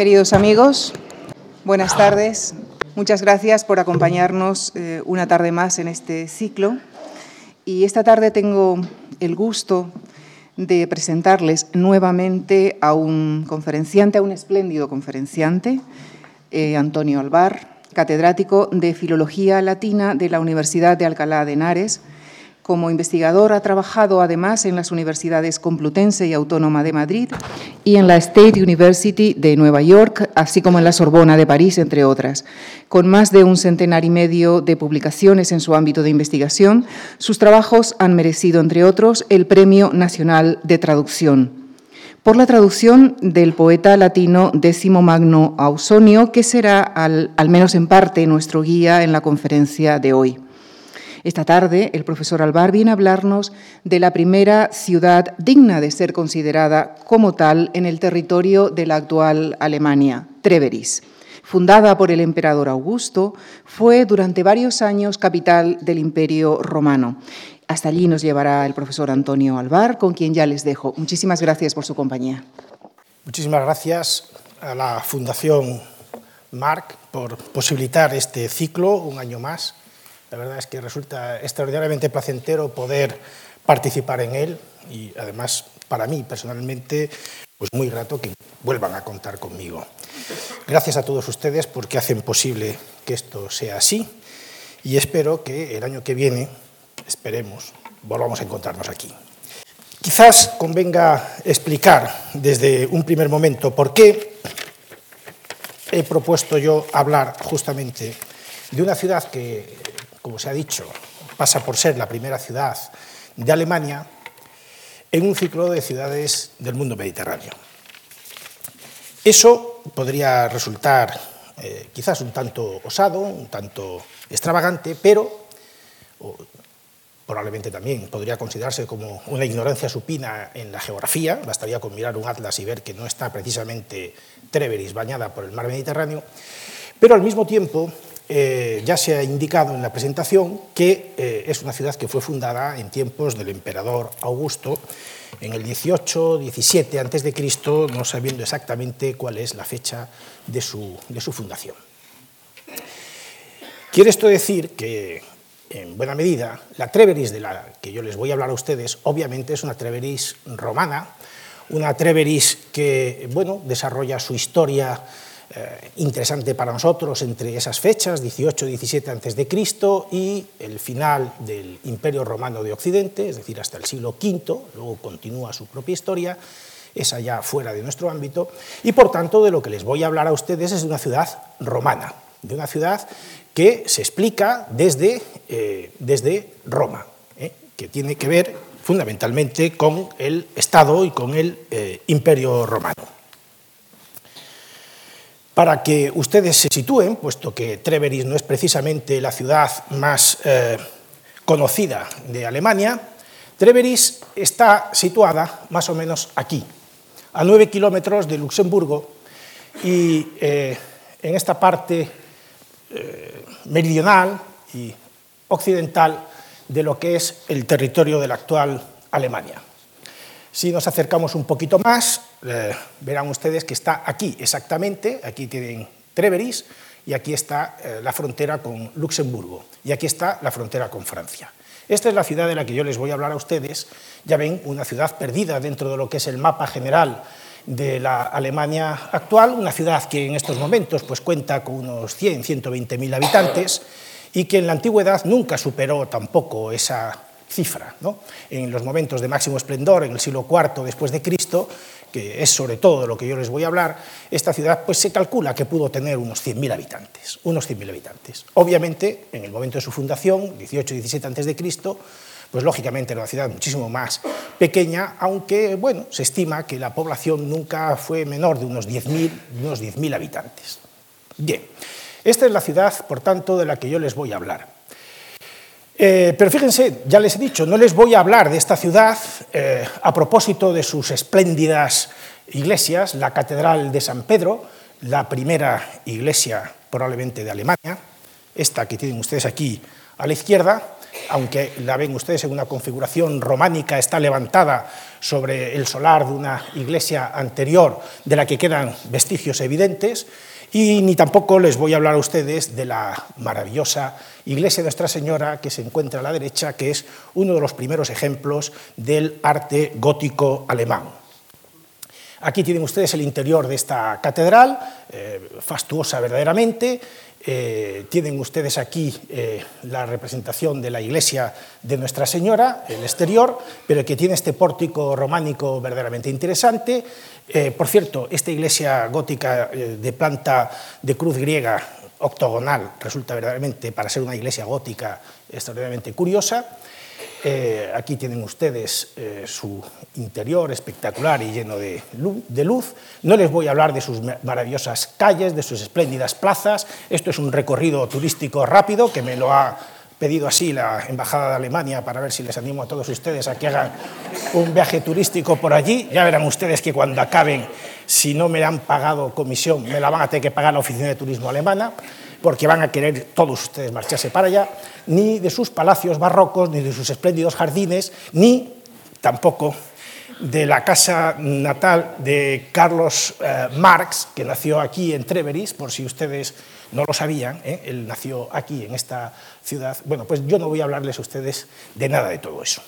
Queridos amigos, buenas tardes. Muchas gracias por acompañarnos eh, una tarde más en este ciclo. Y esta tarde tengo el gusto de presentarles nuevamente a un conferenciante, a un espléndido conferenciante, eh, Antonio Alvar, catedrático de Filología Latina de la Universidad de Alcalá de Henares, como investigador ha trabajado además en las universidades Complutense y Autónoma de Madrid y en la State University de Nueva York, así como en la Sorbona de París, entre otras. Con más de un centenar y medio de publicaciones en su ámbito de investigación, sus trabajos han merecido, entre otros, el Premio Nacional de Traducción por la traducción del poeta latino Décimo Magno Ausonio, que será, al, al menos en parte, nuestro guía en la conferencia de hoy. Esta tarde, el profesor Alvar viene a hablarnos de la primera ciudad digna de ser considerada como tal en el territorio de la actual Alemania, Treveris. Fundada por el emperador Augusto, fue durante varios años capital del Imperio Romano. Hasta allí nos llevará el profesor Antonio Alvar, con quien ya les dejo. Muchísimas gracias por su compañía. Muchísimas gracias a la Fundación Marc por posibilitar este ciclo un año más la verdad es que resulta extraordinariamente placentero poder participar en él y además para mí personalmente pues muy grato que vuelvan a contar conmigo. Gracias a todos ustedes porque hacen posible que esto sea así y espero que el año que viene, esperemos, volvamos a encontrarnos aquí. Quizás convenga explicar desde un primer momento por qué he propuesto yo hablar justamente de una ciudad que como se ha dicho, pasa por ser la primera ciudad de Alemania en un ciclo de ciudades del mundo mediterráneo. Eso podría resultar eh, quizás un tanto osado, un tanto extravagante, pero probablemente también podría considerarse como una ignorancia supina en la geografía, bastaría con mirar un atlas y ver que no está precisamente Treveris bañada por el mar Mediterráneo, pero al mismo tiempo eh, ya se ha indicado en la presentación que eh, es una ciudad que fue fundada en tiempos del emperador Augusto, en el 18-17 a.C., no sabiendo exactamente cuál es la fecha de su, de su fundación. Quiere esto decir que, en buena medida, la Treveris de la que yo les voy a hablar a ustedes, obviamente es una Treveris romana, una Treveris que bueno, desarrolla su historia eh, interesante para nosotros entre esas fechas, 18-17 a.C., y el final del Imperio Romano de Occidente, es decir, hasta el siglo V, luego continúa su propia historia, es allá fuera de nuestro ámbito, y por tanto de lo que les voy a hablar a ustedes es de una ciudad romana, de una ciudad que se explica desde, eh, desde Roma, eh, que tiene que ver fundamentalmente con el Estado y con el Imperio Romano. Para que ustedes se sitúen, puesto que Treveris no es precisamente la ciudad más eh, conocida de Alemania, Treveris está situada más o menos aquí, a nueve kilómetros de Luxemburgo y eh, en esta parte eh, meridional y occidental de lo que es el territorio de la actual Alemania. Si nos acercamos un poquito más, eh, verán ustedes que está aquí exactamente, aquí tienen Treveris, y aquí está eh, la frontera con Luxemburgo, y aquí está la frontera con Francia. Esta es la ciudad de la que yo les voy a hablar a ustedes. Ya ven, una ciudad perdida dentro de lo que es el mapa general de la Alemania actual, una ciudad que en estos momentos pues, cuenta con unos 100, 120 mil habitantes y que en la antigüedad nunca superó tampoco esa cifra. ¿no? En los momentos de máximo esplendor, en el siglo IV después de Cristo, que es sobre todo de lo que yo les voy a hablar, esta ciudad pues se calcula que pudo tener unos 100.000 habitantes, unos 100.000 habitantes. Obviamente, en el momento de su fundación, 18-17 a.C., pues lógicamente era una ciudad muchísimo más pequeña, aunque bueno, se estima que la población nunca fue menor de unos 10.000 unos 10 habitantes. Bien, esta es la ciudad, por tanto, de la que yo les voy a hablar. Eh, pero fíjense, ya les he dicho, no les voy a hablar de esta ciudad eh, a propósito de sus espléndidas iglesias, la Catedral de San Pedro, la primera iglesia probablemente de Alemania, esta que tienen ustedes aquí a la izquierda, aunque la ven ustedes en una configuración románica, está levantada sobre el solar de una iglesia anterior de la que quedan vestigios evidentes, y ni tampoco les voy a hablar a ustedes de la maravillosa iglesia de Nuestra Señora que se encuentra a la derecha, que es uno de los primeros ejemplos del arte gótico alemán. Aquí tienen ustedes el interior de esta catedral, eh, fastuosa verdaderamente. Eh, tienen ustedes aquí eh, la representación de la iglesia de Nuestra Señora, el exterior, pero que tiene este pórtico románico verdaderamente interesante. por cierto, esta iglesia gótica de planta de cruz griega octogonal resulta verdaderamente, para ser una iglesia gótica, extraordinariamente curiosa. Eh, aquí tienen ustedes eh, su interior espectacular y lleno de luz, No les voy a hablar de sus maravillosas calles, de sus espléndidas plazas. Esto es un recorrido turístico rápido que me lo ha pedido así la Embajada de Alemania para ver si les animo a todos ustedes a que hagan un viaje turístico por allí. Ya verán ustedes que cuando acaben, si no me han pagado comisión, me la van a tener que pagar la Oficina de Turismo Alemana porque van a querer todos ustedes marcharse para allá, ni de sus palacios barrocos, ni de sus espléndidos jardines, ni tampoco de la casa natal de Carlos eh, Marx, que nació aquí en Treveris, por si ustedes no lo sabían, ¿eh? él nació aquí en esta ciudad. Bueno, pues yo no voy a hablarles a ustedes de nada de todo eso.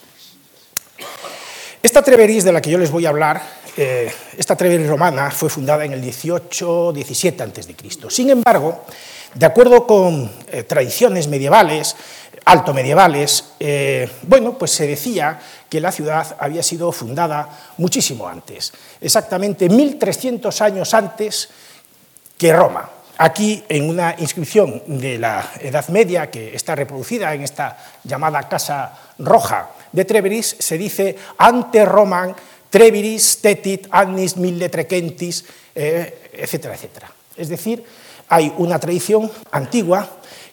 Esta Treveris de la que yo les voy a hablar, eh, esta Treveris romana, fue fundada en el 18-17 a.C. Sin embargo, de acuerdo con eh, tradiciones medievales, alto medievales, eh, bueno, pues se decía que la ciudad había sido fundada muchísimo antes, exactamente 1300 años antes que Roma. Aquí, en una inscripción de la Edad Media que está reproducida en esta llamada Casa Roja de Treveris, se dice ante Roman Treviris tetit annis mille trecentis, eh, etcétera, etcétera. Es decir, hay una tradición antigua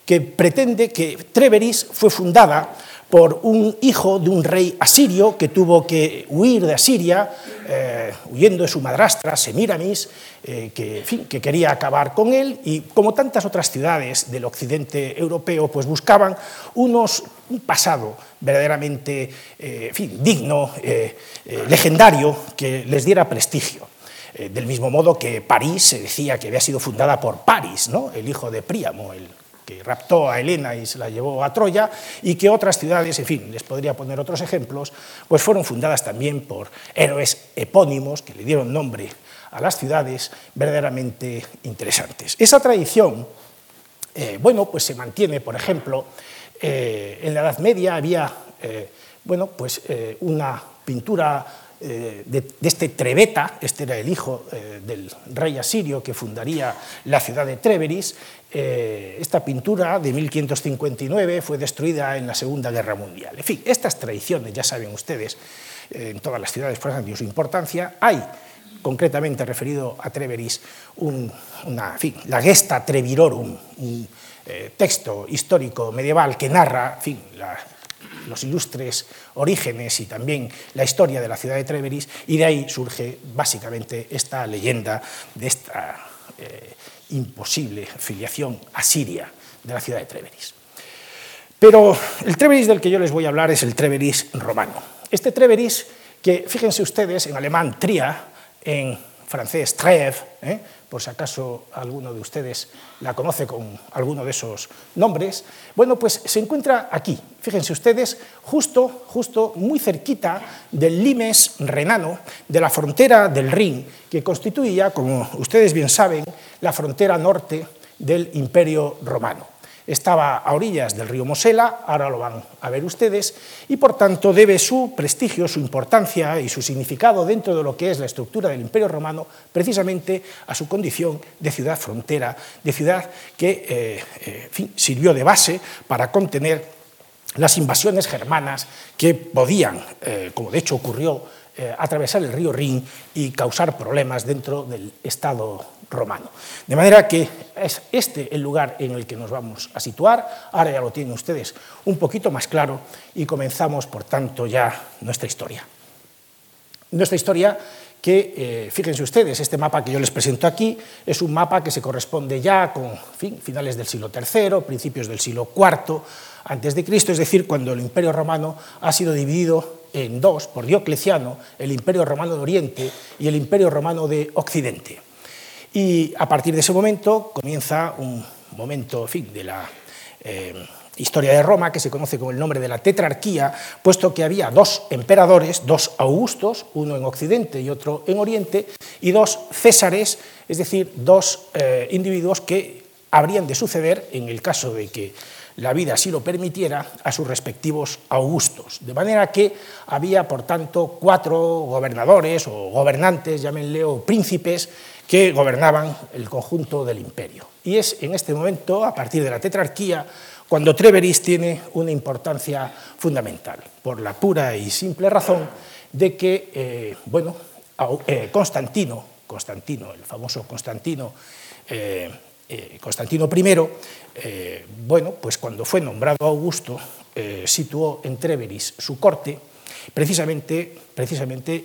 que pretende que Treveris fue fundada por un hijo de un rey asirio que tuvo que huir de Asiria, eh, huyendo de su madrastra Semiramis, eh, que, que, quería acabar con él, y como tantas otras ciudades del occidente europeo, pues buscaban unos, un pasado verdaderamente eh, digno, legendario, que les diera prestigio. Eh, del mismo modo que París se decía que había sido fundada por París, ¿no? el hijo de Príamo, el que raptó a Helena y se la llevó a Troya, y que otras ciudades, en fin, les podría poner otros ejemplos, pues fueron fundadas también por héroes epónimos que le dieron nombre a las ciudades verdaderamente interesantes. Esa tradición, eh, bueno, pues se mantiene, por ejemplo, eh, en la Edad Media había, bueno, pues una pintura eh, de, este Trebeta, este era el hijo eh, del rey asirio que fundaría la ciudad de Treveris, eh, esta pintura de 1559 fue destruida en la Segunda Guerra Mundial. En fin, estas tradiciones, ya saben ustedes, en todas las ciudades por ejemplo, su importancia. Hay, concretamente referido a Treveris, una, fin, la Gesta Trevirorum, un texto histórico medieval que narra fin, los ilustres orígenes y también la historia de la ciudad de Treveris, y de ahí surge básicamente esta leyenda de esta eh, imposible filiación asiria de la ciudad de Treveris. Pero el Treveris del que yo les voy a hablar es el Treveris romano. Este Treveris, que fíjense ustedes, en alemán tria, en francés trève, ¿eh? Por si acaso alguno de ustedes la conoce con alguno de esos nombres, bueno, pues se encuentra aquí, fíjense ustedes, justo, justo muy cerquita del limes renano, de la frontera del Rin, que constituía, como ustedes bien saben, la frontera norte del Imperio Romano estaba a orillas del río Mosela, ahora lo van a ver ustedes, y por tanto debe su prestigio, su importancia y su significado dentro de lo que es la estructura del Imperio Romano precisamente a su condición de ciudad frontera, de ciudad que eh, eh, sirvió de base para contener las invasiones germanas que podían, eh, como de hecho ocurrió, atravesar el río Rin y causar problemas dentro del Estado romano. De manera que es este el lugar en el que nos vamos a situar. Ahora ya lo tienen ustedes un poquito más claro y comenzamos, por tanto, ya nuestra historia. Nuestra historia que, eh, fíjense ustedes, este mapa que yo les presento aquí es un mapa que se corresponde ya con finales del siglo III, principios del siglo IV, antes de Cristo, es decir, cuando el Imperio Romano ha sido dividido en dos por Diocleciano, el Imperio Romano de Oriente y el Imperio Romano de Occidente. Y a partir de ese momento comienza un momento, en fin, de la eh, historia de Roma, que se conoce con el nombre de la tetrarquía, puesto que había dos emperadores, dos Augustos, uno en Occidente y otro en Oriente, y dos Césares, es decir, dos eh, individuos que habrían de suceder, en el caso de que la vida así lo permitiera, a sus respectivos Augustos. De manera que había, por tanto, cuatro gobernadores o gobernantes, llámenle, o príncipes, que gobernaban el conjunto del imperio. Y es en este momento, a partir de la tetrarquía, cuando Treveris tiene una importancia fundamental, por la pura y simple razón de que, eh, bueno, eh, Constantino, Constantino, el famoso Constantino, eh, Constantino I, bueno, pues cuando fue nombrado Augusto, situó en Treveris su corte, precisamente, precisamente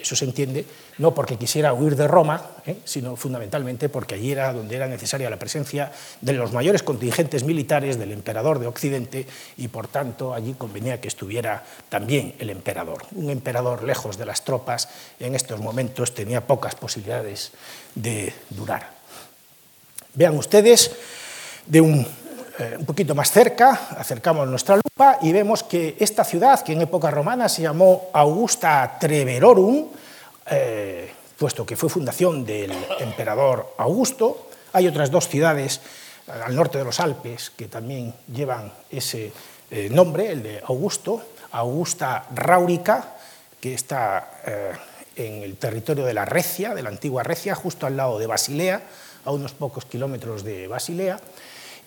eso se entiende, no porque quisiera huir de Roma, ¿eh? sino fundamentalmente porque allí era donde era necesaria la presencia de los mayores contingentes militares del emperador de Occidente y por tanto allí convenía que estuviera también el emperador. Un emperador lejos de las tropas en estos momentos tenía pocas posibilidades de durar. Vean ustedes de un eh, un poquito más cerca, acercamos nuestra lupa y vemos que esta ciudad, que en época romana se llamó Augusta Treverorum, eh, puesto que fue fundación del emperador Augusto. Hay otras dos ciudades eh, al norte de los Alpes que también llevan ese eh, nombre, el de Augusto, Augusta Raurica, que está eh, en el territorio de la Recia, de la antigua Recia, justo al lado de Basilea, a unos pocos kilómetros de Basilea.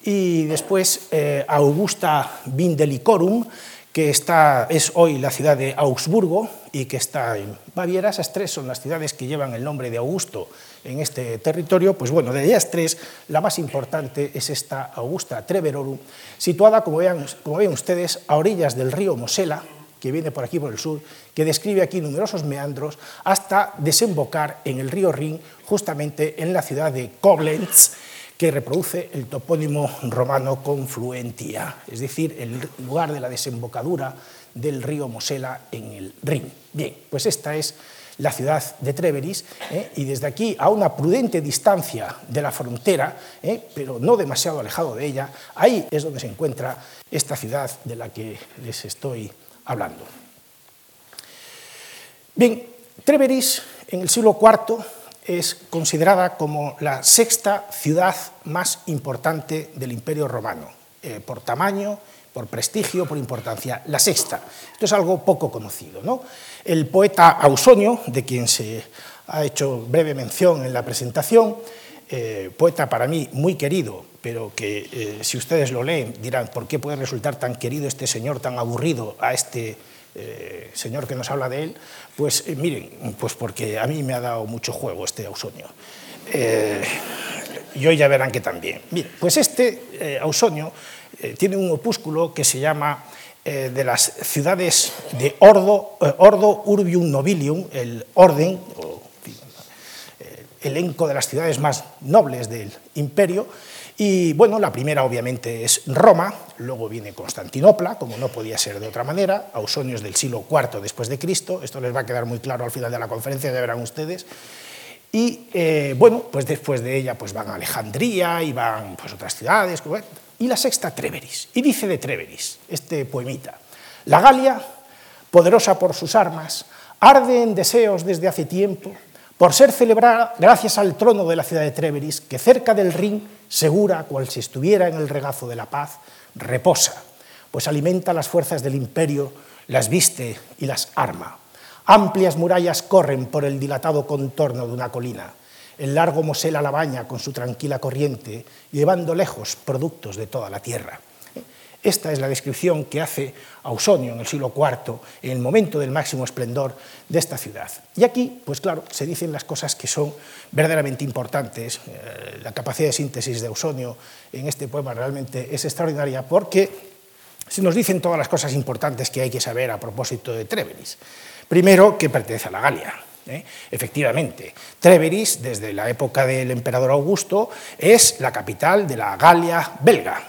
Y después eh, Augusta Vindelicorum, que está, es hoy la ciudad de Augsburgo, y que está en Baviera. Esas tres son las ciudades que llevan el nombre de Augusto en este territorio. Pues bueno, de ellas tres, la más importante es esta Augusta Treverorum, situada, como, vean, como ven ustedes, a orillas del río Mosela, que viene por aquí por el sur, que describe aquí numerosos meandros, hasta desembocar en el río Rin, justamente en la ciudad de Koblenz, que reproduce el topónimo romano confluentia, es decir, el lugar de la desembocadura del río Mosela en el Rin. Bien, pues esta es la ciudad de Treveris, ¿eh? y desde aquí, a una prudente distancia de la frontera, ¿eh? pero no demasiado alejado de ella, ahí es donde se encuentra esta ciudad de la que les estoy hablando. Bien, Treveris en el siglo IV es considerada como la sexta ciudad más importante del Imperio Romano, eh, por tamaño, por prestigio, por importancia, la sexta. Esto es algo poco conocido. ¿no? El poeta Ausonio, de quien se ha hecho breve mención en la presentación, eh, poeta para mí muy querido, pero que eh, si ustedes lo leen dirán, ¿por qué puede resultar tan querido este señor, tan aburrido a este eh, señor que nos habla de él, pues miren, pues porque a mí me ha dado mucho juego este Ausonio. Y hoy ya verán que también. Bien, pues este Ausonio tiene un opúsculo que se llama de las ciudades de Ordo, Ordo Urbium Nobilium, el orden, o, elenco de las ciudades más nobles del imperio, y bueno, la primera obviamente es Roma, luego viene Constantinopla, como no podía ser de otra manera, Ausonios del siglo IV después de Cristo, esto les va a quedar muy claro al final de la conferencia, ya verán ustedes. Y eh, bueno, pues después de ella pues van Alejandría y van pues, otras ciudades, y la sexta Treveris. Y dice de Treveris, este poemita, la Galia, poderosa por sus armas, arde en deseos desde hace tiempo por ser celebrada gracias al trono de la ciudad de Treveris, que cerca del Rin, segura, cual si estuviera en el regazo de la paz, reposa, pues alimenta las fuerzas del imperio, las viste y las arma. Amplias murallas corren por el dilatado contorno de una colina. El largo Mosela la baña con su tranquila corriente, llevando lejos productos de toda la tierra. Esta es la descripción que hace Ausonio en el siglo IV, en el momento del máximo esplendor de esta ciudad. Y aquí, pues claro, se dicen las cosas que son verdaderamente importantes. Eh, la capacidad de síntesis de Ausonio en este poema realmente es extraordinaria porque se nos dicen todas las cosas importantes que hay que saber a propósito de Treveris. Primero, que pertenece a la Galia. ¿Eh? Efectivamente, Treveris, desde la época del emperador Augusto, es la capital de la Galia belga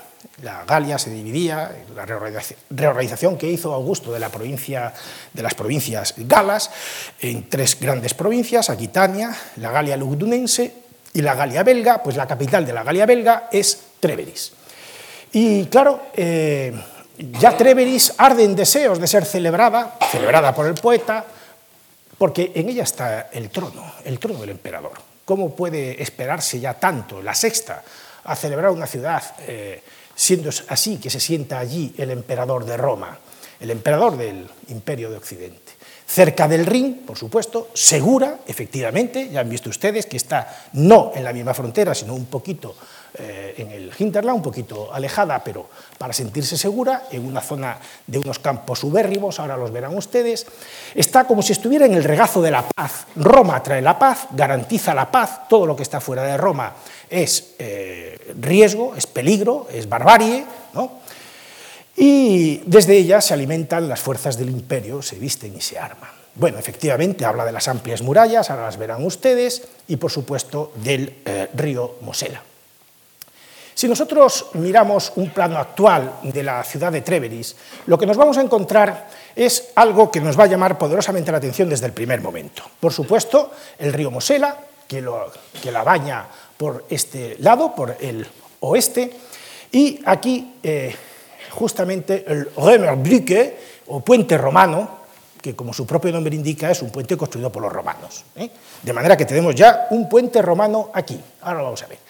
La Galia se dividía, la reorganización que hizo Augusto de, la provincia, de las provincias galas en tres grandes provincias, Aquitania, la Galia lugdunense y la Galia belga, pues la capital de la Galia belga es Treveris. Y claro, eh, ya Treveris arde en deseos de ser celebrada, celebrada por el poeta, porque en ella está el trono, el trono del emperador. ¿Cómo puede esperarse ya tanto, la sexta, a celebrar una ciudad, eh, siendo así que se sienta allí el emperador de Roma, el emperador del imperio de Occidente? Cerca del Rin, por supuesto, segura, efectivamente, ya han visto ustedes que está no en la misma frontera, sino un poquito eh, en el Hinterland, un poquito alejada, pero para sentirse segura, en una zona de unos campos ubérrimos, ahora los verán ustedes. Está como si estuviera en el regazo de la paz. Roma trae la paz, garantiza la paz, todo lo que está fuera de Roma es eh, riesgo, es peligro, es barbarie, y desde ella se alimentan las fuerzas del imperio, se visten y se arman. Bueno, efectivamente, habla de las amplias murallas, ahora las verán ustedes, y por supuesto del eh, río Mosela. Si nosotros miramos un plano actual de la ciudad de Treveris, lo que nos vamos a encontrar es algo que nos va a llamar poderosamente la atención desde el primer momento. Por supuesto, el río Mosela, que, la baña por este lado, por el oeste, y aquí eh, justamente el Römerbrücke, o puente romano, que como su propio nombre indica es un puente construido por los romanos. ¿eh? De manera que tenemos ya un puente romano aquí. Ahora lo vamos a ver.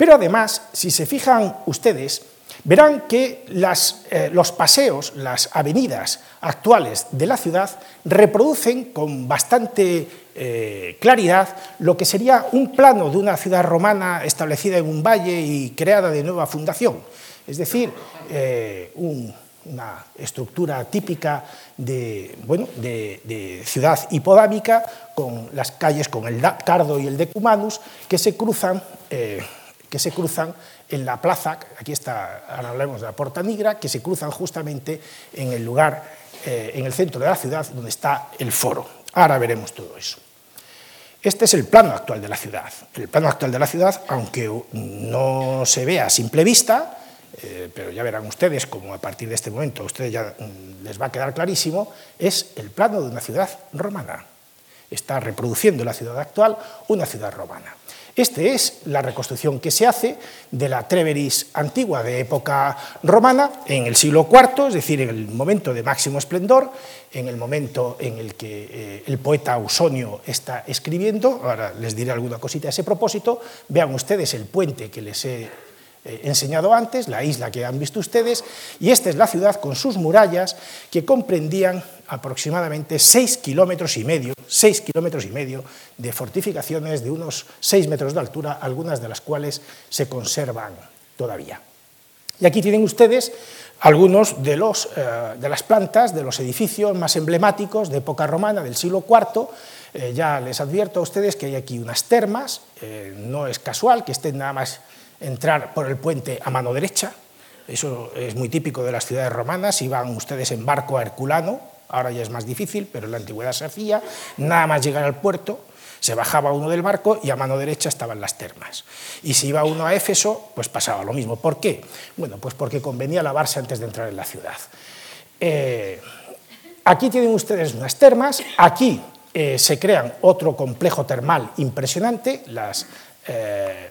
Pero además, si se fijan ustedes, verán que eh, los paseos, las avenidas actuales de la ciudad reproducen con bastante eh, claridad lo que sería un plano de una ciudad romana establecida en un valle y creada de nueva fundación. Es decir, eh, una estructura típica de, de, ciudad hipodámica, con las calles con el Cardo y el Decumanus, que se cruzan que se cruzan en la plaza, aquí está, ahora hablamos de la Porta Nigra, que se cruzan justamente en el lugar, eh, en el centro de la ciudad, donde está el foro. Ahora veremos todo eso. Este es el plano actual de la ciudad. El plano actual de la ciudad, aunque no se vea a simple vista, eh, pero ya verán ustedes como a partir de este momento a ustedes ya mm, les va a quedar clarísimo, es el plano de una ciudad romana. Está reproduciendo la ciudad actual una ciudad romana. Esta es la reconstrucción que se hace de la Treveris antigua de época romana en el siglo IV, es decir, en el momento de máximo esplendor, en el momento en el que eh, el poeta Ausonio está escribiendo. Ahora les diré alguna cosita a ese propósito. Vean ustedes el puente que les he eh, enseñado antes, la isla que han visto ustedes, y esta es la ciudad con sus murallas que comprendían aproximadamente 6 kilómetros y medio, 6 kilómetros y medio de fortificaciones de unos 6 metros de altura, algunas de las cuales se conservan todavía. Y aquí tienen ustedes algunos de, los, eh, de las plantas de los edificios más emblemáticos de época romana del siglo IV. Eh, ya les advierto a ustedes que hay aquí unas termas, no es casual que estén nada más entrar por el puente a mano derecha. Eso es muy típico de las ciudades romanas. Iban ustedes en barco a Herculano, ahora ya es más difícil, pero en la antigüedad se hacía. Nada más llegar al puerto, se bajaba uno del barco y a mano derecha estaban las termas. Y si iba uno a Éfeso, pues pasaba lo mismo. ¿Por qué? Bueno, pues porque convenía lavarse antes de entrar en la ciudad. Eh, aquí tienen ustedes unas termas, aquí eh, se crean otro complejo termal impresionante, las eh,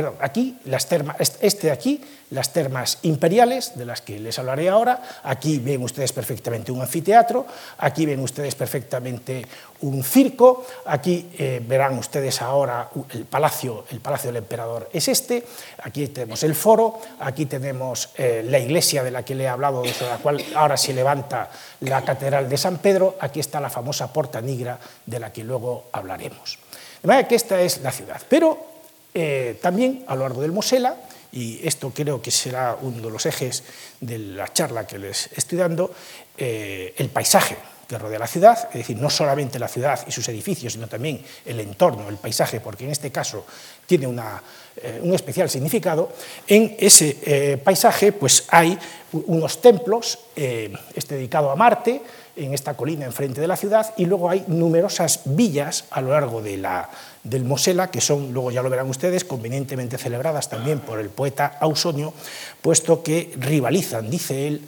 perdón, aquí, las termas, este aquí, las termas imperiales, de las que les hablaré ahora. Aquí ven ustedes perfectamente un anfiteatro, aquí ven ustedes perfectamente un circo, aquí eh, verán ustedes ahora el palacio, el palacio del emperador es este, aquí tenemos el foro, aquí tenemos eh, la iglesia de la que le he hablado, de la cual ahora se levanta la catedral de San Pedro, aquí está la famosa Porta Nigra, de la que luego hablaremos. De manera que esta es la ciudad. Pero eh, también a lo largo del Mosela, y esto creo que será uno de los ejes de la charla que les estoy dando, eh, el paisaje que rodea la ciudad, es decir, no solamente la ciudad y sus edificios, sino también el entorno, el paisaje, porque en este caso tiene eh, un especial significado, en ese eh, paisaje pues hay unos templos, este dedicado a Marte, en esta colina enfrente de la ciudad, y luego hay numerosas villas a lo largo de la, del Mosela, que son, luego ya lo verán ustedes, convenientemente celebradas también por el poeta Ausonio, puesto que rivalizan, dice él,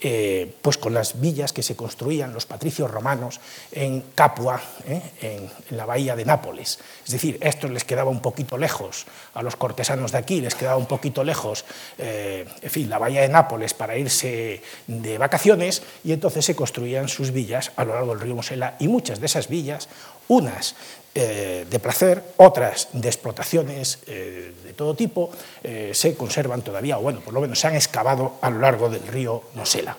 eh, pues con las villas que se construían los patricios romanos en Capua, eh, en, la bahía de Nápoles. Es decir, esto les quedaba un poquito lejos a los cortesanos de aquí, les quedaba un poquito lejos, eh, en fin, la bahía de Nápoles para irse de vacaciones y entonces se construían sus villas a lo largo del río Mosela y muchas de esas villas, unas eh, de placer, otras de explotaciones eh, de todo tipo, eh, se conservan todavía, o bueno, por lo menos se han excavado a lo largo del río Mosela.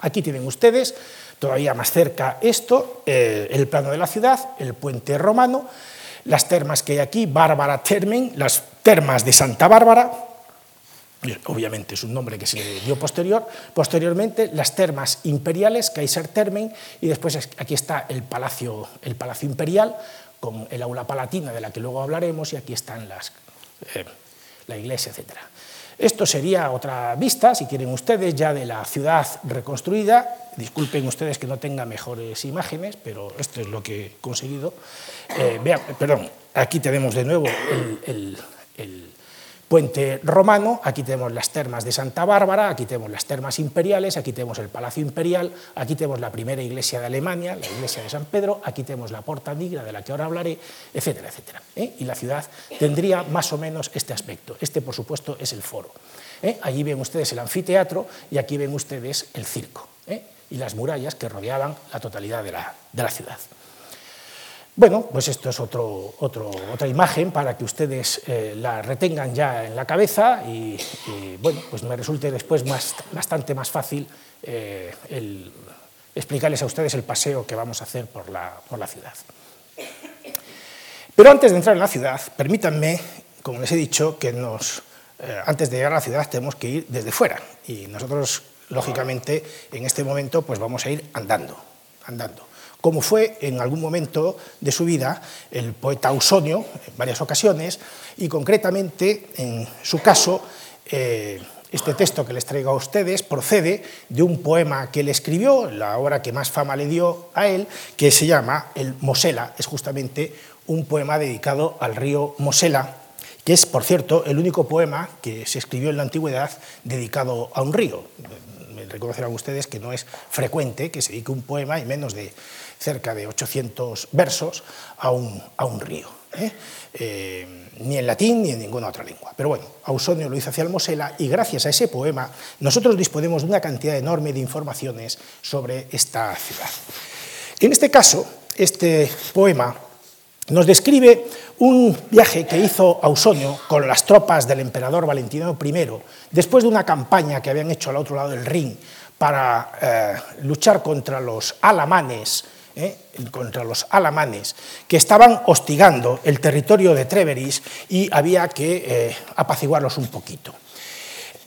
Aquí tienen ustedes, todavía más cerca esto, el plano de la ciudad, el puente romano, las termas que hay aquí, Bárbara Termen, las termas de Santa Bárbara, obviamente es un nombre que se le dio posterior, posteriormente las termas imperiales, Kaiser Termen, y después aquí está el palacio, imperial, con el aula palatina de la que luego hablaremos, y aquí están las, eh, la iglesia, etc. Esto sería otra vista, si quieren ustedes, ya de la ciudad reconstruida. Disculpen ustedes que no tenga mejores imágenes, pero esto es lo que he conseguido. Eh, perdón, aquí tenemos de nuevo el puente romano, aquí tenemos las termas de Santa Bárbara, aquí tenemos las termas imperiales, aquí tenemos el Palacio Imperial, aquí tenemos la primera iglesia de Alemania, la iglesia de San Pedro, aquí tenemos la Porta Nigra, de la que ahora hablaré, etcétera, etcétera. ¿eh? Y la ciudad tendría más o menos este aspecto. Este, por supuesto, es el foro. ¿eh? Allí ven ustedes el anfiteatro y aquí ven ustedes el circo ¿eh? y las murallas que rodeaban la totalidad de la ciudad. Bueno, pues esto es otra imagen para que ustedes eh, la retengan ya en la cabeza y, bueno, pues me resulte después bastante más fácil eh, explicarles a ustedes el paseo que vamos a hacer por la, ciudad. Pero antes de entrar en la ciudad, permítanme, como les he dicho, que nos, eh, antes de llegar a la ciudad tenemos que ir desde fuera y nosotros, lógicamente, en este momento pues vamos a ir andando, andando como fue en algún momento de su vida el poeta Ausonio, en varias ocasiones, y concretamente, en su caso, eh, este texto que les traigo a ustedes procede de un poema que él escribió, la obra que más fama le dio a él, que se llama El Mosela, es justamente un poema dedicado al río Mosela, que es, por cierto, el único poema que se escribió en la antigüedad dedicado a un río. Reconocerán ustedes que no es frecuente que se dedique un poema y menos de cerca de 800 versos a un, a un río. ¿eh? Eh, ni en latín ni en ninguna otra lengua. Pero bueno, Ausonio lo hizo hacia el Mosela y gracias a ese poema nosotros disponemos de una cantidad enorme de informaciones sobre esta ciudad. En este caso, este poema nos describe un viaje que hizo Ausonio con las tropas del emperador Valentino I después de una campaña que habían hecho al otro lado del Rin para eh, luchar contra los alamanes ¿eh? contra los alamanes, que estaban hostigando el territorio de Treveris y había que eh, apaciguarlos un poquito.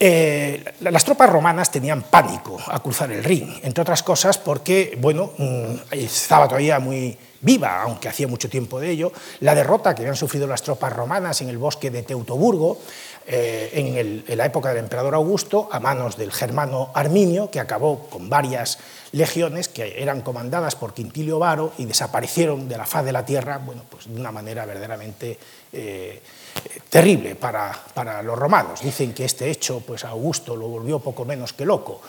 Eh, las tropas romanas tenían pánico a cruzar el Rin, entre otras cosas porque, bueno, mm, estaba todavía muy viva, aunque hacía mucho tiempo de ello, la derrota que habían sufrido las tropas romanas en el bosque de Teutoburgo, en, en, la época del emperador Augusto, a manos del germano Arminio, que acabó con varias legiones que eran comandadas por Quintilio Varo y desaparecieron de la faz de la tierra bueno, pues de una manera verdaderamente eh, terrible para, para, los romanos. Dicen que este hecho pues, Augusto lo volvió poco menos que loco.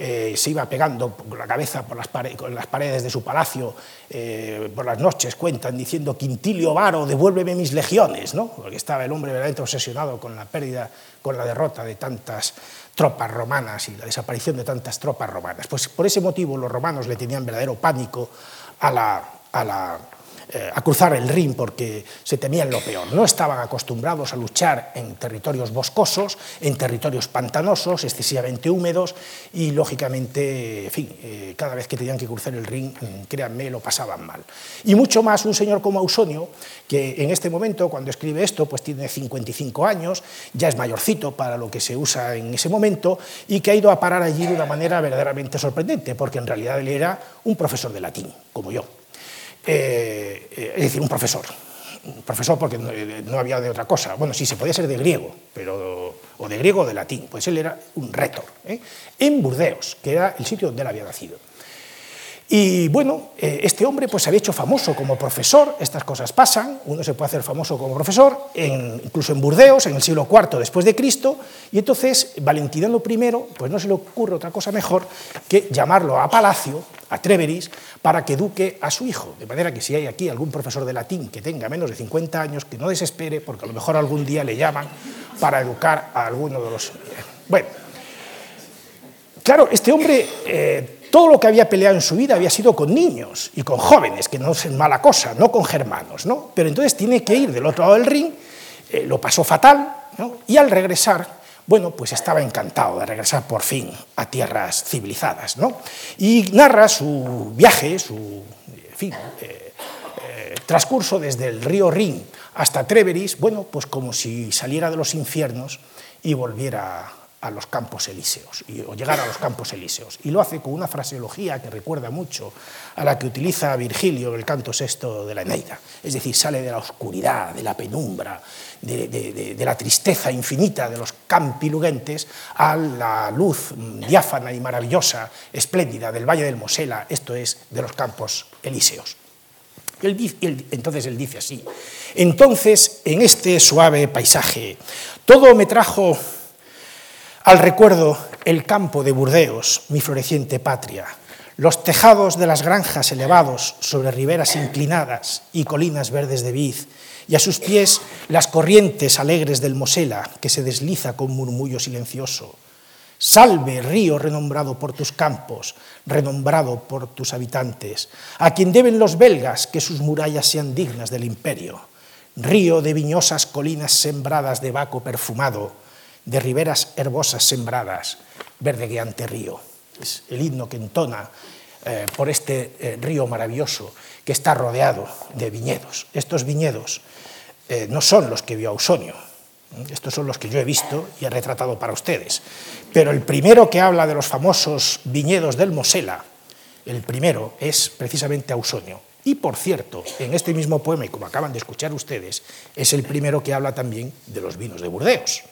Eh, se iba pegando con la cabeza por las, paredes, las paredes de su palacio eh, por las noches, cuentan, diciendo, Quintilio Varo, devuélveme mis legiones, ¿no? porque estaba el hombre verdaderamente obsesionado con la pérdida, con la derrota de tantas tropas romanas y la desaparición de tantas tropas romanas. Pues por ese motivo los romanos le tenían verdadero pánico a la, a la eh, a cruzar el Rin porque se temían lo peor. No estaban acostumbrados a luchar en territorios boscosos, en territorios pantanosos, excesivamente húmedos y, lógicamente, en fin, eh, cada vez que tenían que cruzar el Rin, mm, créanme, lo pasaban mal. Y mucho más un señor como Ausonio, que en este momento, cuando escribe esto, pues tiene 55 años, ya es mayorcito para lo que se usa en ese momento y que ha ido a parar allí de una manera verdaderamente sorprendente, porque en realidad él era un profesor de latín, como yo. Eh, eh, es decir, un profesor. Profesor porque no, había de otra cosa. Bueno, sí, se podía ser de griego, pero, o de griego o de latín, pues él era un retor, ¿eh? en Burdeos, que era el sitio donde él había nacido. Y bueno, este hombre pues se había hecho famoso como profesor, estas cosas pasan, uno se puede hacer famoso como profesor, incluso en Burdeos, en el siglo IV después de Cristo, y entonces Valentiniano I pues no se le ocurre otra cosa mejor que llamarlo a palacio a Treveris para que eduque a su hijo. De manera que si hay aquí algún profesor de latín que tenga menos de 50 años, que no desespere, porque a lo mejor algún día le llaman para educar a alguno de los... Bueno, claro, este hombre, eh, todo lo que había peleado en su vida había sido con niños y con jóvenes, que no es mala cosa, no con germanos, ¿no? Pero entonces tiene que ir del otro lado del ring, eh, lo pasó fatal, ¿no? y al regresar bueno, pues estaba encantado de regresar por fin a tierras civilizadas. ¿no? Y narra su viaje, su eh, eh, transcurso desde el río Rin hasta Treveris, bueno, pues como si saliera de los infiernos y volviera a los campos elíseos, o llegar a los campos elíseos. Y lo hace con una fraseología que recuerda mucho a la que utiliza Virgilio en el canto sexto de la Eneida. Es decir, sale de la oscuridad, de la penumbra, de, la tristeza infinita de los campi luguentes a la luz diáfana y maravillosa, espléndida del Valle del Mosela, esto es, de los campos elíseos. entonces él dice así, entonces en este suave paisaje, todo me trajo al recuerdo el campo de Burdeos, mi floreciente patria, los tejados de las granjas elevados sobre riberas inclinadas y colinas verdes de vid, y a sus pies las corrientes alegres del Mosela, que se desliza con murmullo silencioso. Salve, río renombrado por tus campos, renombrado por tus habitantes, a quien deben los belgas que sus murallas sean dignas del imperio. Río de viñosas colinas sembradas de vaco perfumado, de riberas herbosas sembradas, verdegueante río. Es el himno que entona eh, por este eh, río maravilloso que está rodeado de viñedos. Estos viñedos eh, no son los que vio Ausonio, estos son los que yo he visto y he retratado para ustedes. Pero el primero que habla de los famosos viñedos del Mosela, el primero es precisamente Ausonio. Y por cierto, en este mismo poema, y como acaban de escuchar ustedes, es el primero que habla también de los vinos de Burdeos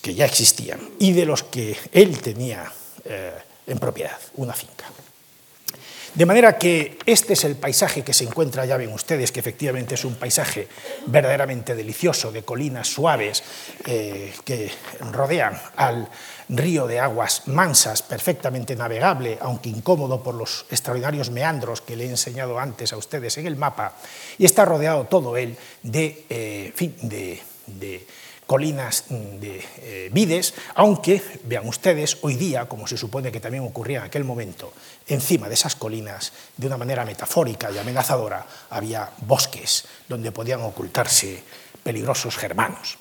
que ya existían y de los que él tenía eh, en propiedad, una finca. De manera que este es el paisaje que se encuentra, ya ven ustedes, que efectivamente es un paisaje verdaderamente delicioso, de colinas suaves eh, que rodean al río de aguas mansas, perfectamente navegable, aunque incómodo por los extraordinarios meandros que le he enseñado antes a ustedes en el mapa, y está rodeado todo él de, eh, de colinas de eh, vides, aunque, vean ustedes, hoy día, como se supone que también ocurría en aquel momento, encima de esas colinas, de una manera metafórica y amenazadora, había bosques donde podían ocultarse peligrosos germanos.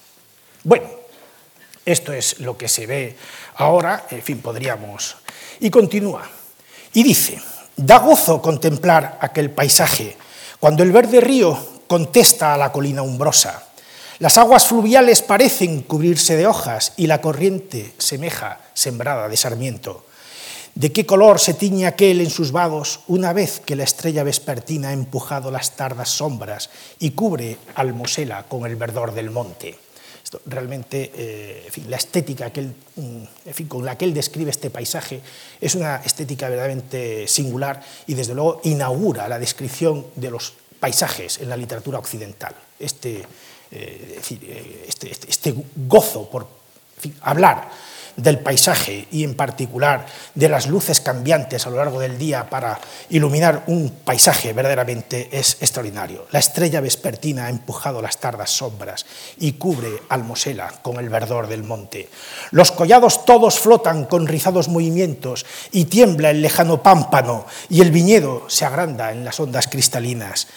Bueno, esto es lo que se ve ahora, en fin, podríamos... Y continúa, y dice, da gozo contemplar aquel paisaje, cuando el verde río contesta a la colina umbrosa, las aguas fluviales parecen cubrirse de hojas y la corriente semeja sembrada de sarmiento. ¿De qué color se tiñe aquel en sus vados una vez que la estrella vespertina ha empujado las tardas sombras y cubre al Mosela con el verdor del monte? Esto, realmente, eh, la estética mm, con la que él describe este paisaje es una estética verdaderamente singular y desde luego inaugura la descripción de los paisajes en la literatura occidental. Este, eh, eh, este, este, este, gozo por hablar del paisaje y en particular de las luces cambiantes a lo largo del día para iluminar un paisaje verdaderamente es extraordinario. La estrella vespertina ha empujado las tardas sombras y cubre al Mosela con el verdor del monte. Los collados todos flotan con rizados movimientos y tiembla el lejano pámpano y el viñedo se agranda en las ondas cristalinas.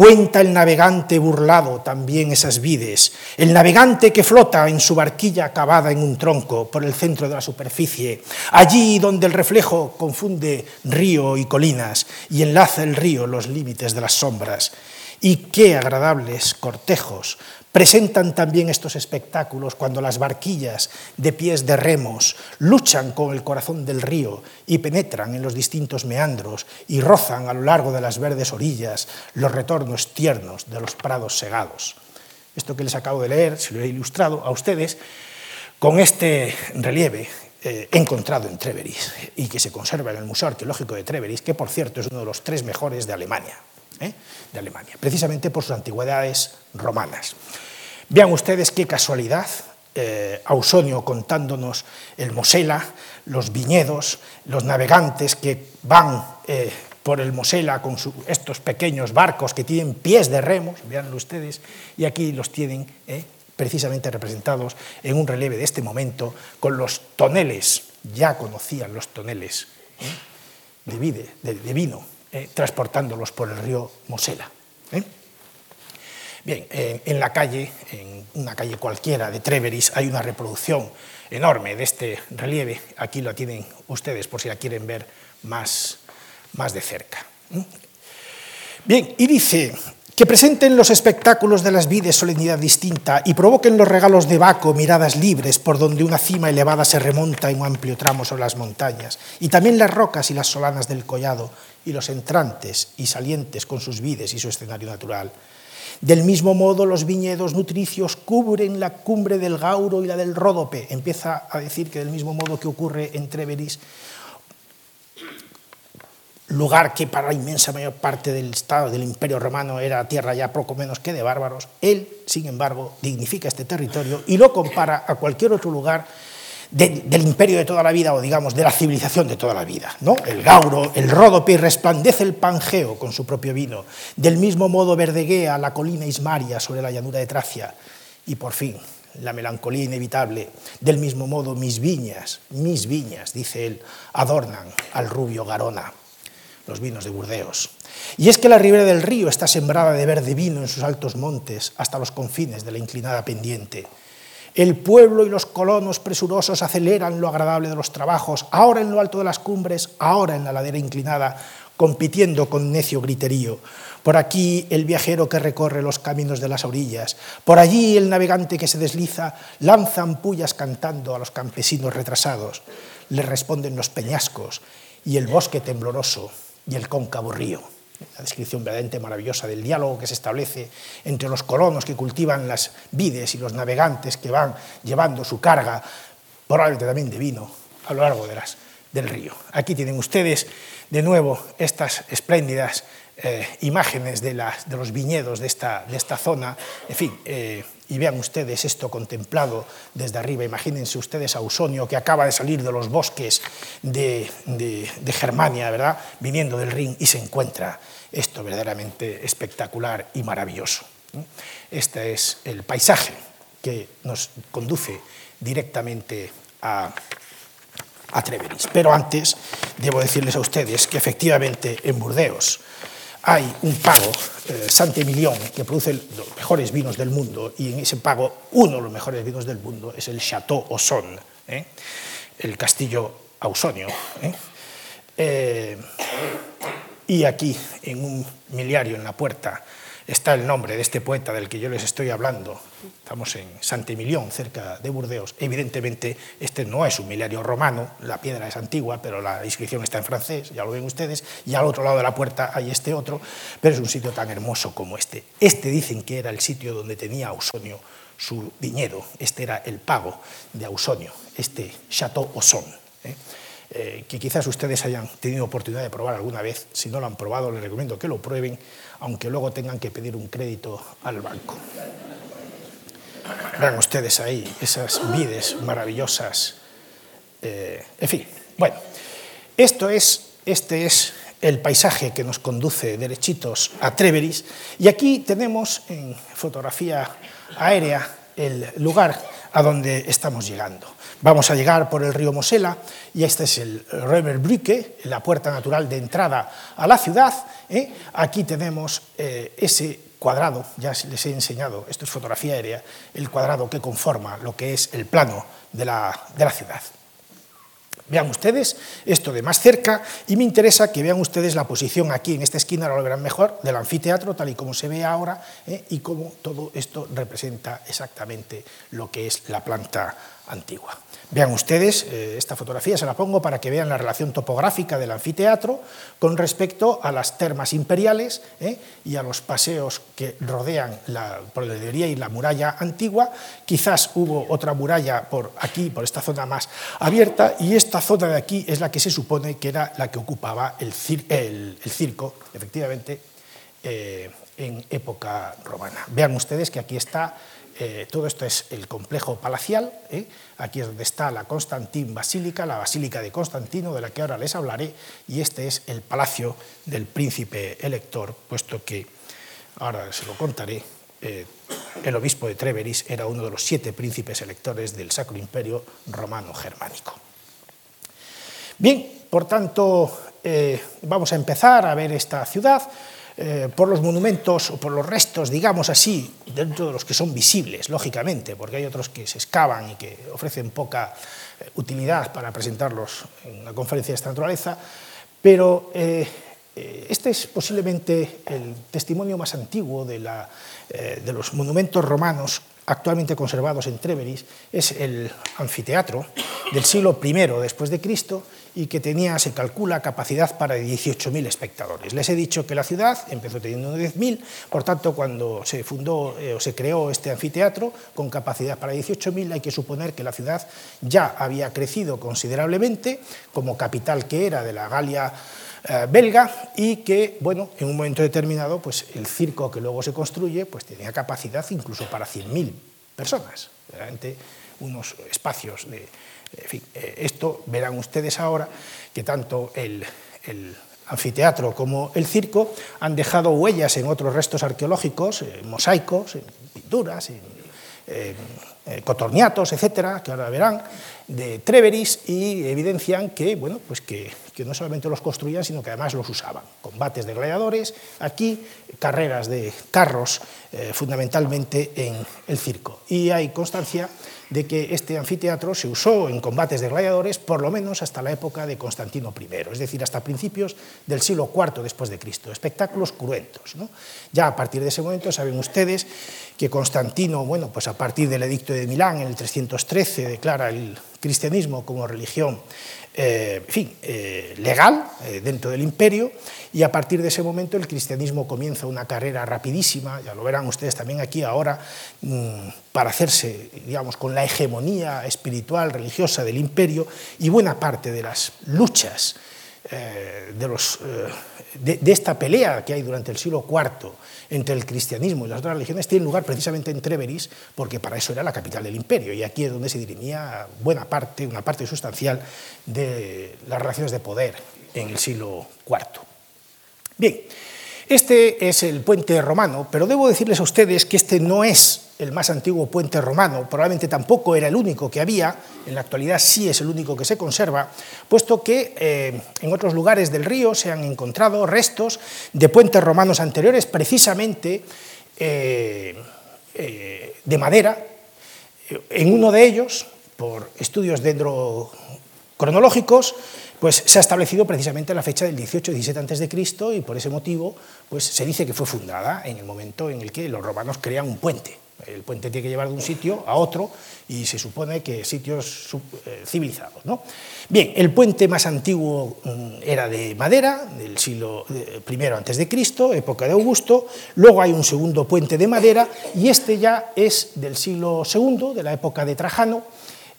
Cuenta el navegante burlado también esas vides, el navegante que flota en su barquilla cavada en un tronco por el centro de la superficie, allí donde el reflejo confunde río y colinas y enlaza el río los límites de las sombras. Y qué agradables cortejos presentan también estos espectáculos cuando las barquillas de pies de remos luchan con el corazón del río y penetran en los distintos meandros y rozan a lo largo de las verdes orillas los retornos tiernos de los prados segados. Esto que les acabo de leer, se lo he ilustrado a ustedes con este relieve eh, encontrado en Treveris y que se conserva en el Museo Arqueológico de Treveris, que por cierto es uno de los tres mejores de Alemania. ¿Eh? de Alemania, precisamente por sus antigüedades romanas. Vean ustedes qué casualidad, eh, Ausonio contándonos el Mosela, los viñedos, los navegantes que van eh, por el Mosela con estos pequeños barcos que tienen pies de remos, veanlo ustedes, y aquí los tienen precisamente representados en un relieve de este momento con los toneles, ya conocían los toneles de vino eh, transportándolos por el río Mosela. ¿eh? Bien, en la calle, en una calle cualquiera de Treveris, hay una reproducción enorme de este relieve. Aquí lo tienen ustedes por si la quieren ver más, más de cerca. ¿eh? Bien, y dice que presenten los espectáculos de las vides solemnidad distinta y provoquen los regalos de Baco miradas libres por donde una cima elevada se remonta en un amplio tramo sobre las montañas, y también las rocas y las solanas del collado, y los entrantes y salientes con sus vides y su escenario natural. Del mismo modo, los viñedos nutricios cubren la cumbre del Gauro y la del Ródope. Empieza a decir que del mismo modo que ocurre en Treveris, lugar que para la inmensa mayor parte del Estado del Imperio Romano era tierra ya poco menos que de bárbaros, él, sin embargo, dignifica este territorio y lo compara a cualquier otro lugar del imperio de toda la vida o digamos de la civilización de toda la vida. ¿no? El Gauro, el Ródope, resplandece el Pangeo con su propio vino, del mismo modo verdeguea la colina Ismaria sobre la llanura de Tracia y por fin la melancolía inevitable, del mismo modo mis viñas, mis viñas, dice él, adornan al rubio Garona los vinos de Burdeos. Y es que la ribera del río está sembrada de verde vino en sus altos montes hasta los confines de la inclinada pendiente. El pueblo y los colonos presurosos aceleran lo agradable de los trabajos, ahora en lo alto de las cumbres, ahora en la ladera inclinada, compitiendo con necio griterío. Por aquí el viajero que recorre los caminos de las orillas, por allí el navegante que se desliza, lanza ampullas cantando a los campesinos retrasados. Le responden los peñascos y el bosque tembloroso y el cóncavo río. La descripción verdaderamente maravillosa del diálogo que se establece entre los colonos que cultivan las vides y los navegantes que van llevando su carga, probablemente también de vino, a lo largo de las, del río. Aquí tienen ustedes de nuevo estas espléndidas eh, imágenes de, las, de, los viñedos de esta, de esta zona. En fin, eh, y vean ustedes esto contemplado desde arriba. Imagínense ustedes a Ausonio que acaba de salir de los bosques de, Germania, ¿verdad? viniendo del Rin y se encuentra esto verdaderamente espectacular y maravilloso. Este es el paisaje que nos conduce directamente a, a Treveris. Pero antes debo decirles a ustedes que efectivamente en Burdeos, hay un pago, eh, Saint-Emilion, que produce los mejores vinos del mundo, y en ese pago uno de los mejores vinos del mundo es el Chateau Ausson, ¿eh? el castillo ausonio. ¿eh? Eh, y aquí, en un miliario en la puerta, está el nombre de este poeta del que yo les estoy hablando. Estamos en Saint-Emilion, cerca de Burdeos. Evidentemente, este no es un milario romano, la piedra es antigua, pero la inscripción está en francés, ya lo ven ustedes, y al otro lado de la puerta hay este otro, pero es un sitio tan hermoso como este. Este dicen que era el sitio donde tenía Ausonio su viñedo, este era el pago de Ausonio, este Chateau Ausson. ¿eh? Eh, que quizás ustedes hayan tenido oportunidad de probar alguna vez. Si no lo han probado, les recomiendo que lo prueben, aunque luego tengan que pedir un crédito al banco. Vean ustedes ahí esas vides maravillosas. Eh, en fin, bueno, esto es, este es el paisaje que nos conduce derechitos a Treveris. Y aquí tenemos en fotografía aérea el lugar a donde estamos llegando. Vamos a llegar por el río Mosela y este es el Reverbrücke, la puerta natural de entrada a la ciudad. ¿eh? Aquí tenemos eh, ese cuadrado, ya les he enseñado, esto es fotografía aérea, el cuadrado que conforma lo que es el plano de la, de la ciudad. Vean ustedes esto de más cerca y me interesa que vean ustedes la posición aquí en esta esquina, ahora lo verán mejor, del anfiteatro, tal y como se ve ahora, ¿eh? y cómo todo esto representa exactamente lo que es la planta antigua. Vean ustedes, eh, esta fotografía se la pongo para que vean la relación topográfica del anfiteatro con respecto a las termas imperiales eh, y a los paseos que rodean la, la y la muralla antigua. Quizás hubo otra muralla por aquí, por esta zona más abierta, y esta zona de aquí es la que se supone que era la que ocupaba el, circo, efectivamente, eh, en época romana. Vean ustedes que aquí está eh, todo esto es el complejo palacial, ¿eh? aquí es donde está la Constantin Basílica, la Basílica de Constantino, de la que ahora les hablaré, y este es el palacio del príncipe elector, puesto que, ahora se lo contaré, eh, el obispo de Treveris era uno de los siete príncipes electores del Sacro Imperio Romano Germánico. Bien, por tanto, vamos a empezar a ver esta ciudad. Eh, por los monumentos o por los restos, digamos así, dentro de los que son visibles, lógicamente, porque hay otros que se excavan y que ofrecen poca eh, utilidad para presentarlos en una conferencia de esta naturaleza, pero eh, este es posiblemente el testimonio más antiguo de, de los monumentos romanos actualmente conservados en Treveris es el anfiteatro del siglo I después de Cristo y que tenía, se calcula, capacidad para 18.000 espectadores. Les he dicho que la ciudad empezó teniendo 10.000, por tanto, cuando se fundó eh, o se creó este anfiteatro con capacidad para 18.000, hay que suponer que la ciudad ya había crecido considerablemente como capital que era de la Galia eh, belga y que, bueno, en un momento determinado, pues el circo que luego se construye, pues tenía capacidad incluso para 100.000 personas, realmente unos espacios de... En fin, eh, esto verán ustedes ahora que tanto el, anfiteatro como el circo han dejado huellas en otros restos arqueológicos, en mosaicos, en pinturas, en, en cotorniatos, etcétera, que ahora verán, de Treveris y evidencian que, bueno, pues que, no solamente los construían, sino que además los usaban. Combates de gladiadores, aquí carreras de carros, eh, fundamentalmente en el circo. Y hay constancia de que este anfiteatro se usó en combates de gladiadores por lo menos hasta la época de Constantino I, es decir, hasta principios del siglo IV después de Cristo. Espectáculos cruentos. Ya a partir de ese momento saben ustedes que Constantino, bueno, pues a partir del edicto de Milán en el 313 declara el cristianismo como religión eh, en fin, eh, legal eh, dentro del imperio y a partir de ese momento el cristianismo comienza una carrera rapidísima, ya lo verán ustedes también aquí ahora, mm, para hacerse, digamos, con la hegemonía espiritual, religiosa del imperio y buena parte de las luchas de, de esta pelea que hay durante el siglo IV entre el cristianismo y las otras religiones tiene lugar precisamente en Treveris, porque para eso era la capital del imperio, y aquí es donde se dirimía buena parte, una parte sustancial de las relaciones de poder en el siglo IV. Bien, este es el puente romano, pero debo decirles a ustedes que este no es el más antiguo puente romano, probablemente tampoco era el único que había, en la actualidad sí es el único que se conserva, puesto que eh, en otros lugares del río se han encontrado restos de puentes romanos anteriores, precisamente eh, eh, de madera. En uno de ellos, por estudios dendrocronológicos, pues se ha establecido precisamente la fecha del 18-17 a.C. y por ese motivo pues se dice que fue fundada en el momento en el que los romanos crean un puente. El puente tiene que llevar de un sitio a otro y se supone que sitios eh, civilizados. ¿no? Bien, el puente más antiguo mm, era de madera, del siglo I antes de Cristo, época de Augusto. Luego hay un segundo puente de madera y este ya es del siglo II, de la época de Trajano.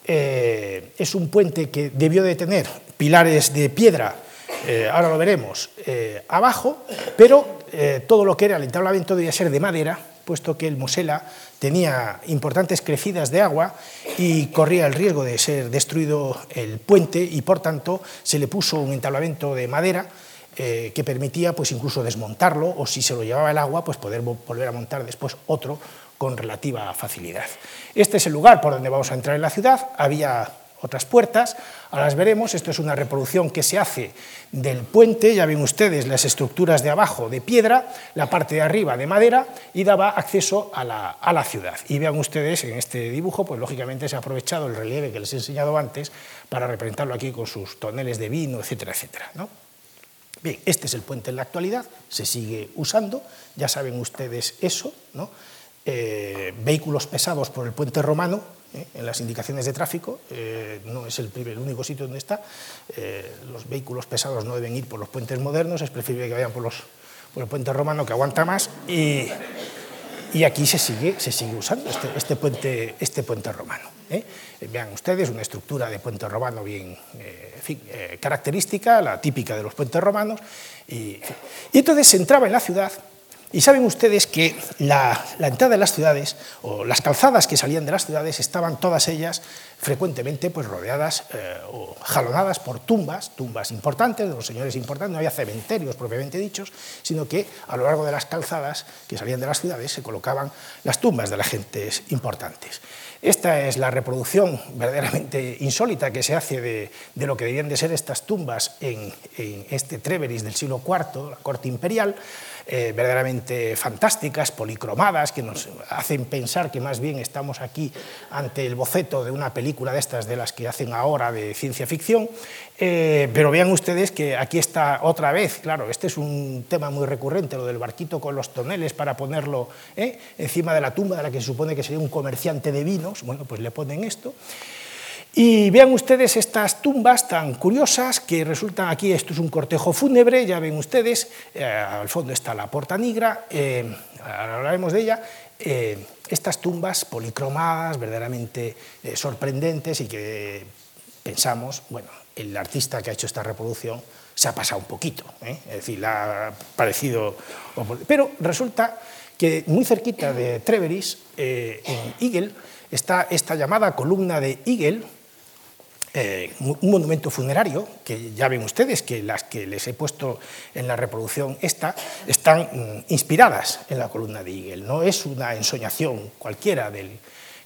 Eh, es un puente que debió de tener pilares de piedra, eh, ahora lo veremos, eh, abajo, pero todo lo que era el entablamento debía ser de madera, puesto que el Mosela tenía importantes crecidas de agua y corría el riesgo de ser destruido el puente y por tanto se le puso un entablamento de madera que permitía pues incluso desmontarlo o si se lo llevaba el agua pues poder volver a montar después otro con relativa facilidad. Este es el lugar por donde vamos a entrar en la ciudad. Había otras puertas, ahora las veremos. Esto es una reproducción que se hace del puente, ya ven ustedes las estructuras de abajo de piedra, la parte de arriba de madera y daba acceso a la, ciudad. Y vean ustedes en este dibujo, pues lógicamente se ha aprovechado el relieve que les he enseñado antes para representarlo aquí con sus toneles de vino, etcétera, etcétera. Bien, este es el puente en la actualidad, se sigue usando, ya saben ustedes eso, ¿no? Eh, vehículos pesados por el puente romano, ¿eh? en las indicaciones de tráfico, eh, no es el, único sitio donde está, los vehículos pesados no deben ir por los puentes modernos, es preferible que vayan por, los, por el puente romano que aguanta más, y, y aquí se sigue, se sigue usando este, este puente, este puente romano. Vean ustedes una estructura de puente romano bien característica, la típica de los puentes romanos, y, y entonces se entraba en la ciudad y saben ustedes que la, entrada de las ciudades, o las calzadas que salían de las ciudades, estaban todas ellas frecuentemente pues, rodeadas eh, o jalonadas por tumbas, tumbas importantes, de los señores importantes, no había cementerios propiamente dichos, sino que a lo largo de las calzadas que salían de las ciudades se colocaban las tumbas de las gentes importantes. Esta es la reproducción verdaderamente insólita que se hace de, lo que debían de ser estas tumbas en, en este Treveris del siglo IV, la corte imperial, eh, verdaderamente fantásticas, policromadas, que nos hacen pensar que más bien estamos aquí ante el boceto de una película de estas de las que hacen ahora de ciencia ficción. Eh, pero vean ustedes que aquí está otra vez, claro, este es un tema muy recurrente, lo del barquito con los toneles para ponerlo eh, encima de la tumba de la que se supone que sería un comerciante de vinos, bueno, pues le ponen esto. Y vean ustedes estas tumbas tan curiosas que resultan aquí, esto es un cortejo fúnebre, ya ven ustedes, eh, al fondo está la Porta Nigra, eh, hablaremos de ella, eh, estas tumbas policromadas, verdaderamente sorprendentes y que pensamos, bueno, el artista que ha hecho esta reproducción se ha pasado un poquito, es decir, le ha parecido... Pero resulta que muy cerquita de Treveris, en Eagle, está esta llamada columna de Eagle, eh, un monumento funerario, que ya ven ustedes que las que les he puesto en la reproducción esta, están mm, inspiradas en la columna de Eagle. No es una ensoñación cualquiera del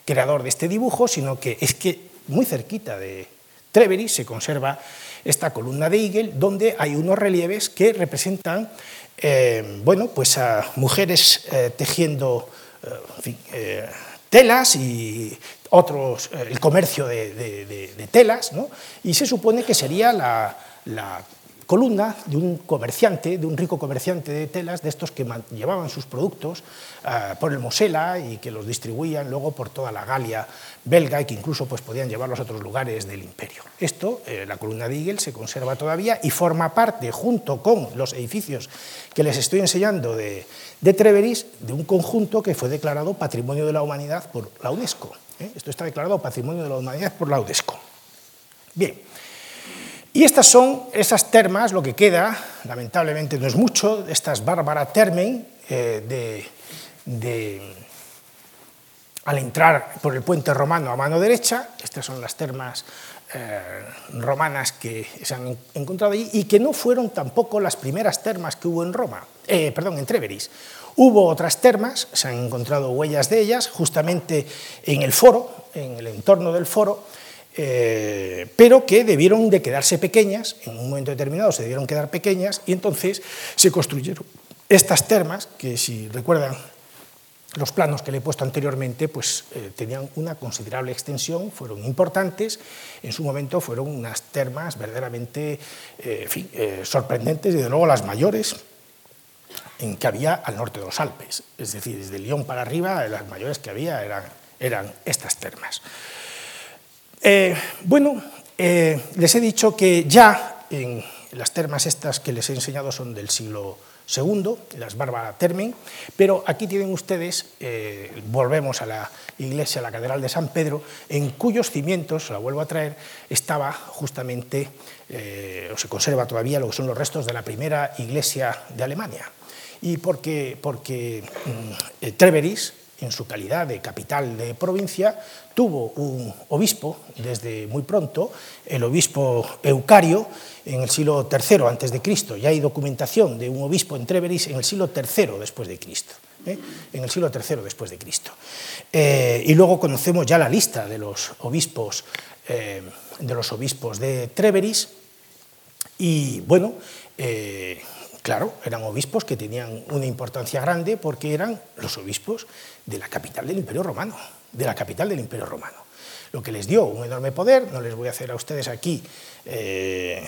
creador de este dibujo, sino que es que muy cerquita de Trevery se conserva esta columna de Eagle, donde hay unos relieves que representan eh, bueno, pues a mujeres eh, tejiendo telas y otros, eh, el comercio de, telas, y se supone que sería la, columna de un comerciante, de un rico comerciante de telas, de estos que llevaban sus productos eh, por el Mosela y que los distribuían luego por toda la Galia belga y que incluso pues, podían llevarlos a otros lugares del imperio. Esto, eh, la columna de Eagle, se conserva todavía y forma parte, junto con los edificios que les estoy enseñando de Treveris, de un conjunto que fue declarado Patrimonio de la Humanidad por la UNESCO. ¿Eh? Esto está declarado Patrimonio de la Humanidad por la UNESCO. Bien, y estas son esas termas, lo que queda, lamentablemente no es mucho, estas Bárbara Termen, eh, de, al entrar por el puente romano a mano derecha, estas son las termas eh, romanas que se han encontrado allí y que no fueron tampoco las primeras termas que hubo en Roma, perdón, en Treveris. Hubo otras termas, se han encontrado huellas de ellas, justamente en el foro, en el entorno del foro, eh, pero que debieron de quedarse pequeñas, en un momento determinado se debieron quedar pequeñas, y entonces se construyeron estas termas, que si recuerdan los planos que le he puesto anteriormente, pues eh, tenían una considerable extensión, fueron importantes, en su momento fueron unas termas verdaderamente eh, sorprendentes y de luego las mayores en que había al norte de los Alpes. Es decir, desde Lyon para arriba, las mayores que había eran, estas termas. Eh, bueno, eh, les he dicho que ya en las termas estas que les he enseñado son del siglo II, las Bárbara Termen, pero aquí tienen ustedes, eh, volvemos a la iglesia, a la Catedral de San Pedro, en cuyos cimientos, la vuelvo a traer, estaba justamente, o se conserva todavía lo que son los restos de la primera iglesia de Alemania y porque, porque mm, Treveris en su calidad de capital de provincia, tuvo un obispo desde muy pronto, el obispo Eucario, en el siglo III antes de Cristo. Ya hay documentación de un obispo en Treveris en el siglo III después de Cristo. ¿eh? En el siglo después de Cristo. Eh, y luego conocemos ya la lista de los obispos, eh, de los obispos de Treveris. Y bueno, Claro, eran obispos que tenían una importancia grande porque eran los obispos de la capital del Imperio Romano, de la capital del Imperio Romano. Lo que les dio un enorme poder, no les voy a hacer a ustedes aquí eh,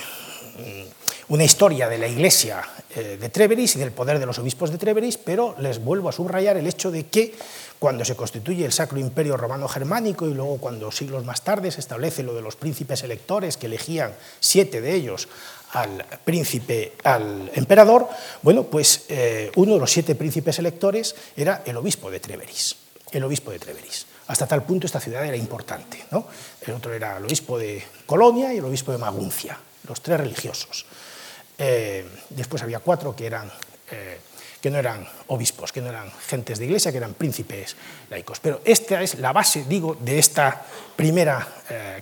una historia de la iglesia eh, de Treveris y del poder de los obispos de Treveris, pero les vuelvo a subrayar el hecho de que cuando se constituye el Sacro Imperio Romano Germánico y luego cuando siglos más tarde se establece lo de los príncipes electores que elegían siete de ellos al príncipe, al emperador, bueno, pues eh, uno de los siete príncipes electores era el obispo de Treveris, el obispo de Treveris. Hasta tal punto esta ciudad era importante. ¿no? El otro era el obispo de Colonia y el obispo de Maguncia, los tres religiosos. Eh, después había cuatro que eran eh, que no eran obispos, que no eran gentes de iglesia, que eran príncipes laicos. Pero esta es la base, digo, de esta primera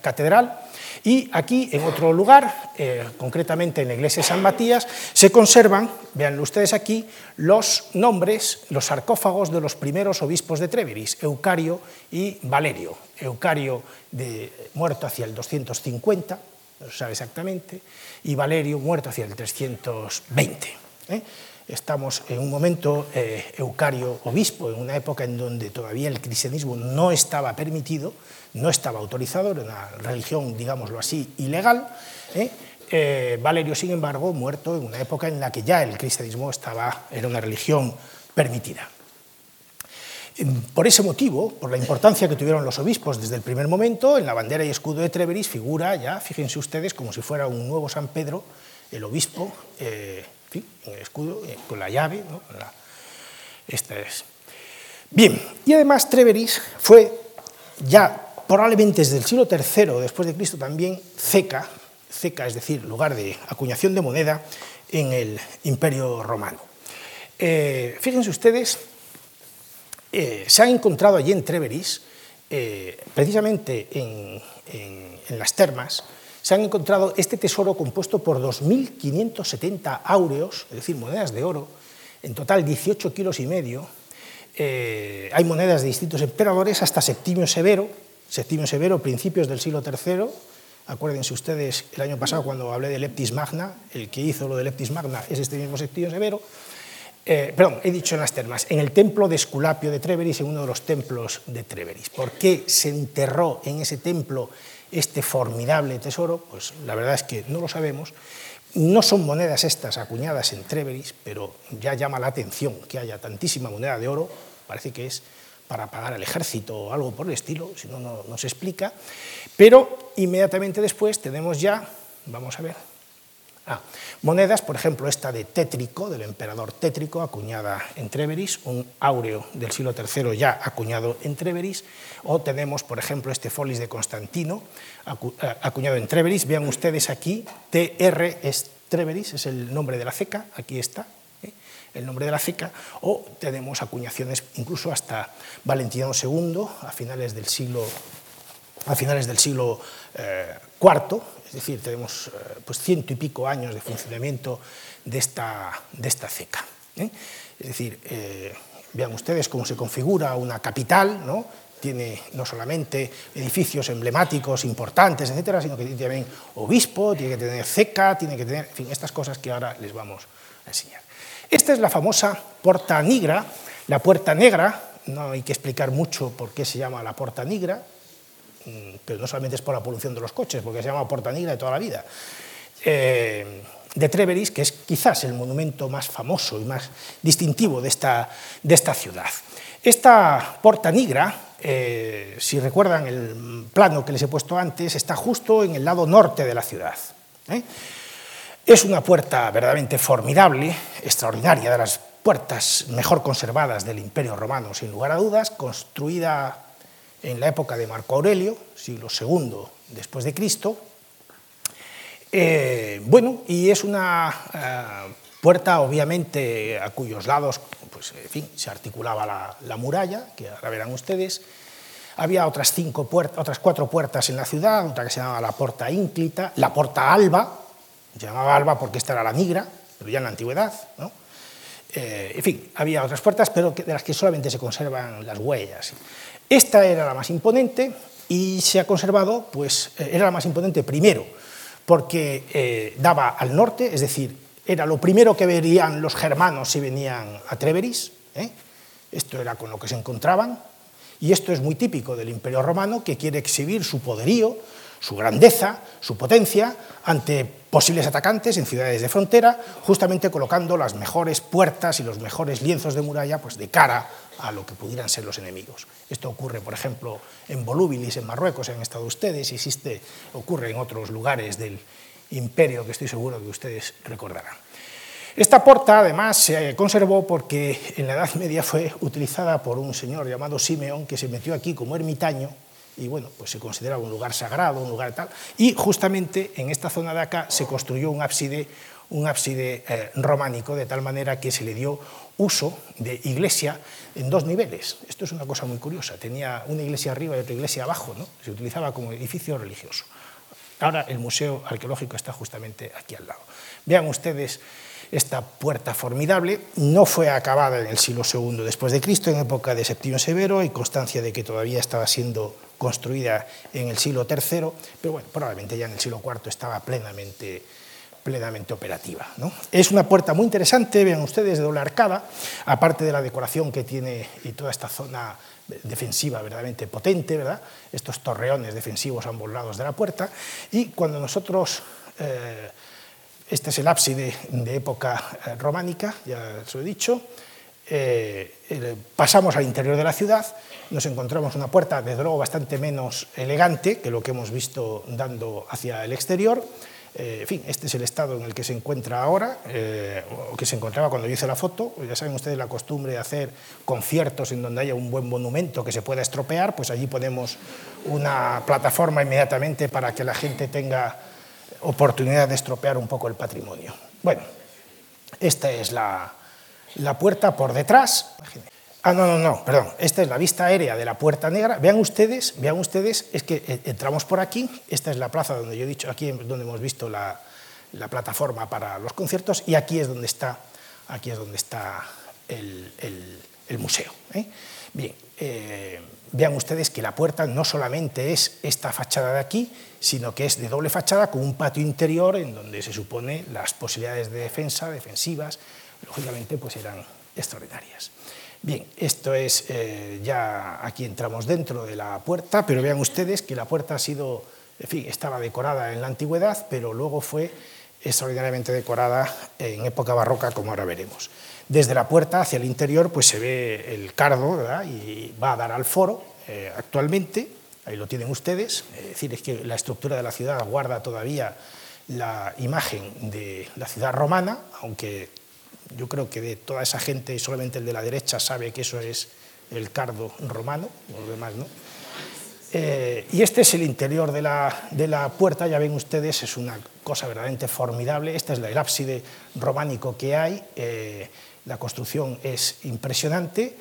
catedral y aquí, en otro lugar, eh, concretamente en la iglesia de San Matías, se conservan, vean ustedes aquí, los nombres, los sarcófagos de los primeros obispos de Treveris, Eucario y Valerio. Eucario de, muerto hacia el 250, no se sabe exactamente, y Valerio muerto hacia el 320. ¿eh? Estamos en un momento, eh, Eucario obispo, en una época en donde todavía el cristianismo no estaba permitido, no estaba autorizado, era una religión, digámoslo así, ilegal. ¿eh? Eh, Valerio, sin embargo, muerto en una época en la que ya el cristianismo estaba, era una religión permitida. Por ese motivo, por la importancia que tuvieron los obispos desde el primer momento, en la bandera y escudo de Treveris figura ya, fíjense ustedes, como si fuera un nuevo San Pedro, el obispo, en el escudo, con la llave. esta es. Bien, y además Treveris fue ya probablemente desde el siglo III después de Cristo también ceca, ceca, es decir, lugar de acuñación de moneda en el Imperio Romano. Eh, fíjense ustedes, eh, se han encontrado allí en Treveris, eh, precisamente en, en, las termas, se han encontrado este tesoro compuesto por 2.570 áureos, es decir, monedas de oro, en total 18 kilos y medio. hay monedas de distintos emperadores, hasta Septimio Severo, Septimio Severo, principios del siglo III, acuérdense ustedes el año pasado cuando hablé de Leptis Magna, el que hizo lo de Leptis Magna es este mismo Septimio Severo, eh, perdón, he dicho en las termas, en el templo de Esculapio de Treveris, en uno de los templos de Treveris. ¿Por qué se enterró en ese templo este formidable tesoro? Pues la verdad es que no lo sabemos. No son monedas estas acuñadas en Treveris, pero ya llama la atención que haya tantísima moneda de oro, parece que es para pagar al ejército o algo por el estilo, si no, no, se explica. Pero inmediatamente después tenemos ya, vamos a ver, ah, monedas, por ejemplo, esta de Tétrico, del emperador Tétrico, acuñada en Treveris, un áureo del siglo III ya acuñado en Treveris, o tenemos, por ejemplo, este folis de Constantino, eh, acuñado en Treveris. Vean ustedes aquí, TR es Treveris, es el nombre de la ceca, aquí está, el nombre de la ceca, o tenemos acuñaciones incluso hasta Valentiniano II, a finales del siglo, a finales del siglo IV, eh, es decir, tenemos eh, pues ciento y pico años de funcionamiento de esta, de esta ceca. ¿eh? Es decir, vean ustedes cómo se configura una capital, ¿no? tiene no solamente edificios emblemáticos importantes, etcétera, sino que tiene también obispo, tiene que tener ceca, tiene que tener, en fin, estas cosas que ahora les vamos a enseñar. Esta es la famosa Porta Nigra, la Puerta Negra, no hay que explicar mucho por qué se llama la Porta Nigra, pero no solamente es por la polución de los coches, porque se llama Porta Nigra de toda la vida, eh, de Treveris, que es quizás el monumento más famoso y más distintivo de esta, de esta ciudad. Esta Porta Nigra, eh, si recuerdan el plano que les he puesto antes, está justo en el lado norte de la ciudad. ¿eh? Es una puerta verdaderamente formidable, extraordinaria, de las puertas mejor conservadas del Imperio Romano, sin lugar a dudas, construida en la época de Marco Aurelio, siglo II después de Cristo. Eh, bueno, y es una eh, Puerta, obviamente, a cuyos lados pues, en fin, se articulaba la, la muralla, que ahora verán ustedes. Había otras, cinco puertas, otras cuatro puertas en la ciudad, otra que se llamaba la Porta Ínclita, la Porta Alba, se llamaba Alba porque esta era la Nigra, pero ya en la antigüedad. ¿no? Eh, en fin, había otras puertas, pero de las que solamente se conservan las huellas. Esta era la más imponente y se ha conservado, pues eh, era la más imponente primero, porque eh, daba al norte, es decir, era lo primero que verían los germanos si venían a Treveris, esto era con lo que se encontraban, y esto es muy típico del Imperio Romano, que quiere exhibir su poderío, su grandeza, su potencia ante posibles atacantes en ciudades de frontera, justamente colocando las mejores puertas y los mejores lienzos de muralla pues, de cara a lo que pudieran ser los enemigos. Esto ocurre, por ejemplo, en Volúbilis, en Marruecos, han estado ustedes, existe, ocurre en otros lugares del imperio que estoy seguro que ustedes recordarán. Esta puerta, además, se conservó porque en la Edad Media fue utilizada por un señor llamado Simeón, que se metió aquí como ermitaño, y bueno, pues se consideraba un lugar sagrado, un lugar tal, y justamente en esta zona de acá se construyó un ábside, un ábside eh, románico, de tal manera que se le dio uso de iglesia en dos niveles. Esto es una cosa muy curiosa, tenía una iglesia arriba y otra iglesia abajo, ¿no? se utilizaba como edificio religioso. Ahora el Museo Arqueológico está justamente aquí al lado. Vean ustedes esta puerta formidable no fue acabada en el siglo II después de Cristo, en época de Septimio Severo, hay constancia de que todavía estaba siendo construida en el siglo III, pero bueno, probablemente ya en el siglo IV estaba plenamente, plenamente operativa. ¿no? Es una puerta muy interesante, vean ustedes, de doble arcada, aparte de la decoración que tiene y toda esta zona defensiva verdaderamente potente, ¿verdad? estos torreones defensivos a ambos lados de la puerta, y cuando nosotros... Eh, este es el ábside de época eh, románica, ya se lo he dicho. Eh, pasamos al interior de la ciudad, nos encontramos una puerta, desde luego, bastante menos elegante que lo que hemos visto dando hacia el exterior. Eh, en fin, este es el estado en el que se encuentra ahora, o que se encontraba cuando yo hice la foto. Ya saben ustedes la costumbre de hacer conciertos en donde haya un buen monumento que se pueda estropear, pues allí ponemos una plataforma inmediatamente para que la gente tenga oportunidad de estropear un poco el patrimonio. Bueno, esta es la, puerta por detrás. Ah, no, no, no, perdón. Esta es la vista aérea de la Puerta Negra. Vean ustedes, vean ustedes, es que eh, entramos por aquí. Esta es la plaza donde yo he dicho, aquí donde hemos visto la, plataforma para los conciertos, y aquí es donde está, aquí es donde está el, museo. ¿eh? Bien, eh, vean ustedes que la puerta no solamente es esta fachada de aquí, sino que es de doble fachada con un patio interior en donde se supone las posibilidades de defensa, defensivas, lógicamente pues eran extraordinarias. Bien, esto es, eh, ya aquí entramos dentro de la puerta, pero vean ustedes que la puerta ha sido, en fin, estaba decorada en la antigüedad, pero luego fue extraordinariamente decorada en época barroca, como ahora veremos. Desde la puerta hacia el interior pues se ve el cardo y va a dar al foro eh, actualmente, ahí lo tienen ustedes, es decir, es que la estructura de la ciudad guarda todavía la imagen de la ciudad romana, aunque yo creo que de toda esa gente solamente el de la derecha sabe que eso es el cardo romano, los demás no. Eh, y este es el interior de la, de la, puerta, ya ven ustedes, es una cosa verdaderamente formidable. Este es el ábside románico que hay. Eh, la construcción es impresionante.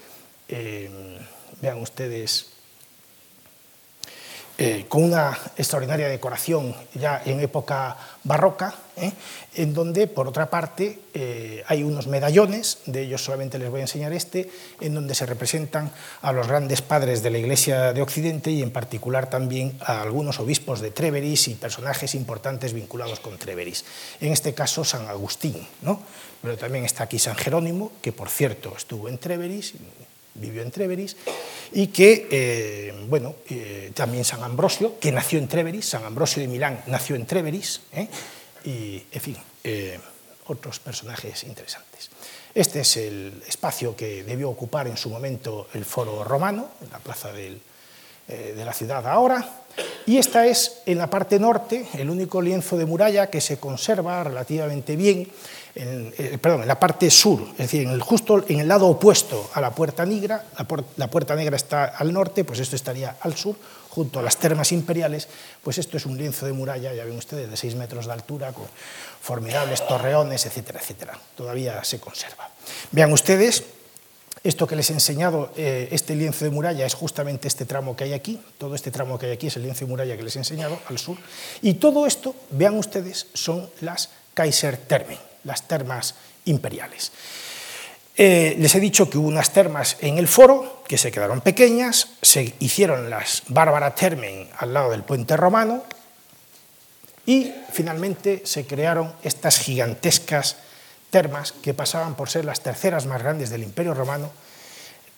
Eh, vean ustedes, eh, con una extraordinaria decoración ya en época barroca, ¿eh? en donde, por otra parte, hay unos medallones, de ellos solamente les voy a enseñar este, en donde se representan a los grandes padres de la Iglesia de Occidente y en particular también a algunos obispos de Treveris y personajes importantes vinculados con Treveris. En este caso, San Agustín, ¿no? Pero también está aquí San Jerónimo, que por cierto estuvo en Treveris, vivió en Treveris, y que, eh, bueno, eh, también San Ambrosio, que nació en Treveris, San Ambrosio de Milán nació en Treveris, ¿eh? y, en fin, otros personajes interesantes. Este es el espacio que debió ocupar en su momento el foro romano, en la plaza de la ciudad ahora, Y esta es, en la parte norte, el único lienzo de muralla que se conserva relativamente bien, en, eh, perdón, en la parte sur, es decir, en el, justo en el lado opuesto a la Puerta Negra, la, la Puerta Negra está al norte, pues esto estaría al sur, junto a las termas imperiales, pues esto es un lienzo de muralla, ya ven ustedes, de 6 metros de altura, con formidables torreones, etcétera, etcétera. Todavía se conserva. Vean ustedes esto que les he enseñado, eh, este lienzo de muralla, es justamente este tramo que hay aquí, todo este tramo que hay aquí es el lienzo de muralla que les he enseñado al sur, y todo esto, vean ustedes, son las Kaiserthermen, las termas imperiales. Eh, les he dicho que hubo unas termas en el foro que se quedaron pequeñas, se hicieron las Bárbara Termen al lado del puente romano y finalmente se crearon estas gigantescas termas que pasaban por ser las terceras más grandes del Imperio Romano,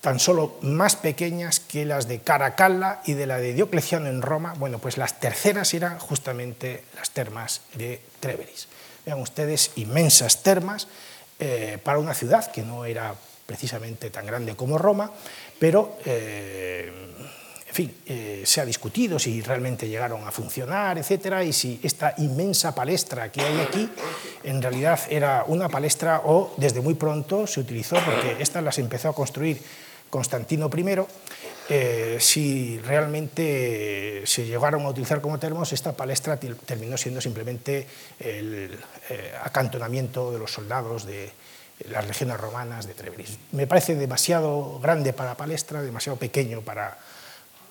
tan solo más pequeñas que las de Caracalla y de la de Diocleciano en Roma. Bueno, pues las terceras eran justamente las termas de Treveris. Vean ustedes, inmensas termas eh, para una ciudad que no era precisamente tan grande como Roma, pero eh, fin, eh, se ha discutido si realmente llegaron a funcionar, etcétera, y si esta inmensa palestra que hay aquí en realidad era una palestra o desde muy pronto se utilizó, porque estas las empezó a construir Constantino I, eh, si realmente se llegaron a utilizar como termos, esta palestra terminó siendo simplemente el eh, acantonamiento de los soldados de las legiones romanas de Treveris. Me parece demasiado grande para palestra, demasiado pequeño para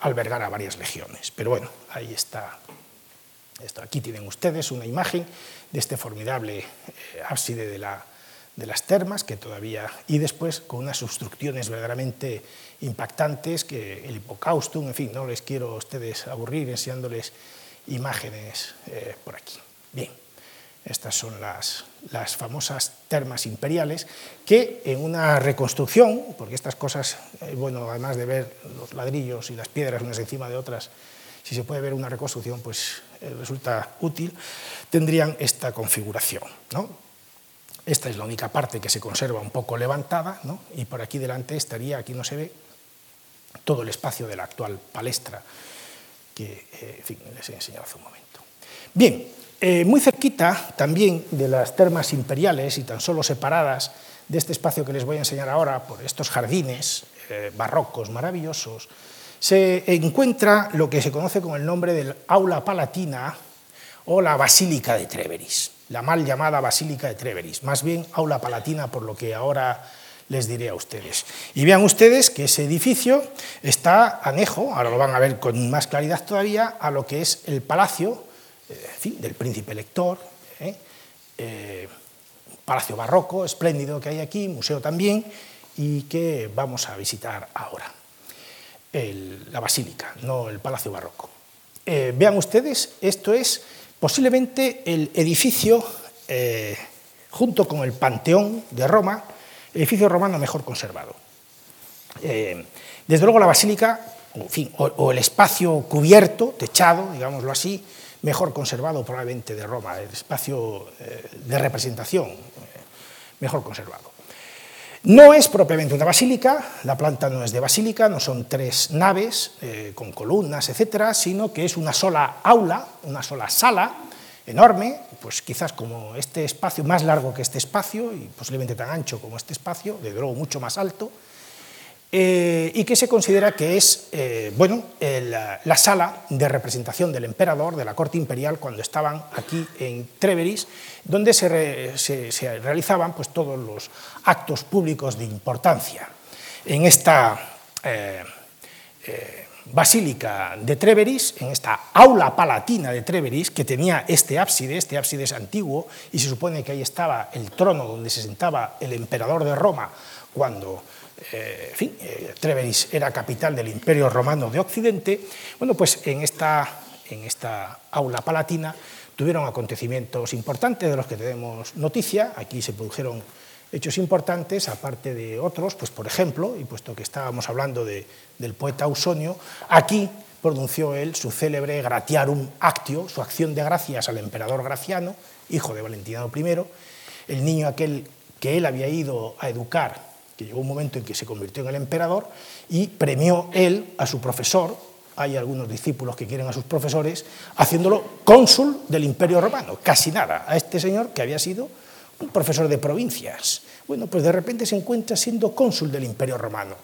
albergar a varias legiones. Pero bueno, ahí está. Esto. Aquí tienen ustedes una imagen de este formidable eh, ábside de, la, de, las termas, que todavía, y después con unas obstrucciones verdaderamente impactantes, que el hipocaustum, en fin, no les quiero a ustedes aburrir enseñándoles imágenes eh, por aquí. Bien. Estas son las, famosas termas imperiales que en una reconstrucción, porque estas cosas, eh, bueno, además de ver los ladrillos y las piedras unas encima de otras, si se puede ver una reconstrucción, pues eh, resulta útil, tendrían esta configuración. Esta es la única parte que se conserva un poco levantada, y por aquí delante estaría, aquí no se ve, todo el espacio de la actual palestra que eh, fin, les he enseñado hace un momento. Bien, eh, muy cerquita también de las termas imperiales y tan solo separadas de este espacio que les voy a enseñar ahora por estos jardines eh, barrocos maravillosos, se encuentra lo que se conoce con el nombre del Aula Palatina o la Basílica de Treveris, la mal llamada Basílica de Treveris, más bien Aula Palatina por lo que ahora les diré a ustedes. Y vean ustedes que ese edificio está anejo, ahora lo van a ver con más claridad todavía, a lo que es el palacio del príncipe lector, ¿eh? Eh, palacio barroco espléndido que hay aquí, museo también, y que vamos a visitar ahora. la basílica, no el palacio barroco. Eh, vean ustedes, esto es posiblemente el edificio, junto con el Panteón de Roma, edificio romano mejor conservado. desde luego la basílica, o el espacio cubierto, techado, digámoslo así, mejor conservado probablemente de Roma, el espacio eh, de representación eh, mejor conservado. No es propiamente una basílica, la planta no es de basílica, no son tres naves eh, con columnas, etcétera, sino que es una sola aula, una sola sala enorme, pues quizás como este espacio, más largo que este espacio y posiblemente tan ancho como este espacio, de luego mucho más alto, eh, y que se considera que es eh, bueno, la sala de representación del emperador, de la corte imperial, cuando estaban aquí en Treveris, donde se, realizaban pues, todos los actos públicos de importancia. En esta eh, basílica de Treveris, en esta aula palatina de Treveris, que tenía este ábside, este ábside es antiguo, y se supone que ahí estaba el trono donde se sentaba el emperador de Roma cuando eh, en fin, eh, Treveris era capital del Imperio Romano de Occidente, bueno, pues en esta, en esta aula palatina tuvieron acontecimientos importantes de los que tenemos noticia. Aquí se produjeron hechos importantes, aparte de otros, pues por ejemplo, y puesto que estábamos hablando del poeta Ausonio, aquí pronunció él su célebre Gratiarum Actio, su acción de gracias al emperador Graciano, hijo de Valentiniano I, el niño aquel que él había ido a educar que llegó un momento en que se convirtió en el emperador y premió él a su profesor, hay algunos discípulos que quieren a sus profesores, haciéndolo cónsul del Imperio Romano, casi nada, a este señor que había sido un profesor de provincias. Bueno, pues de repente se encuentra siendo cónsul del Imperio Romano.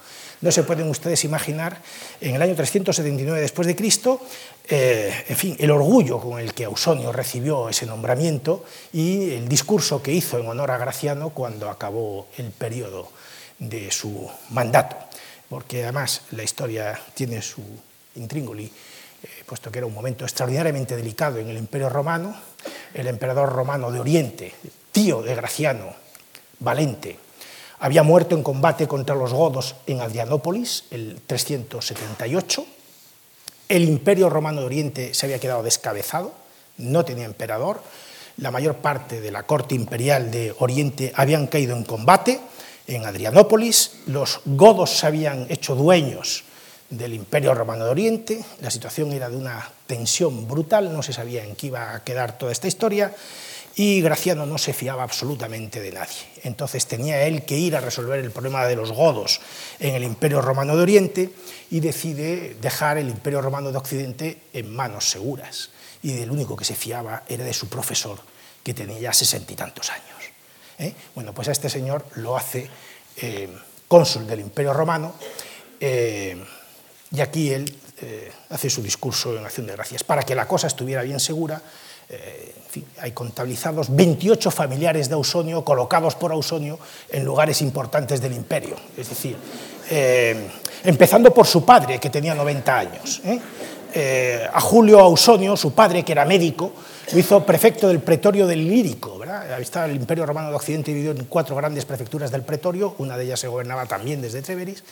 No se pueden ustedes imaginar, en el año 379 después de Cristo, eh, en fin, el orgullo con el que Ausonio recibió ese nombramiento y el discurso que hizo en honor a Graciano cuando acabó el periodo de su mandato, porque además la historia tiene su intríngoli, puesto que era un momento extraordinariamente delicado en el Imperio Romano, el emperador romano de Oriente, tío de Graciano, Valente, había muerto en combate contra los godos en Adrianópolis el 378. El imperio romano de Oriente se había quedado descabezado, no tenía emperador. La mayor parte de la corte imperial de Oriente habían caído en combate en Adrianópolis. Los godos se habían hecho dueños del imperio romano de Oriente. La situación era de una tensión brutal, no se sabía en qué iba a quedar toda esta historia y Graciano no se fiaba absolutamente de nadie. Entonces tenía él que ir a resolver el problema de los godos en el Imperio Romano de Oriente y decide dejar el Imperio Romano de Occidente en manos seguras. Y del único que se fiaba era de su profesor, que tenía ya sesenta y tantos años. ¿eh? Bueno, pues a este señor lo hace eh, cónsul del Imperio Romano eh, y aquí él hace su discurso en acción de gracias. Para que la cosa estuviera bien segura, eh, hay contabilizados 28 familiares de Ausonio colocados por Ausonio en lugares importantes del imperio. Es decir, eh, empezando por su padre, que tenía 90 años. ¿eh? a Julio Ausonio, su padre, que era médico, lo hizo prefecto del pretorio del Lírico. ¿verdad? Ahí está el imperio romano de Occidente dividido en cuatro grandes prefecturas del pretorio, una de ellas se gobernaba también desde Treveris.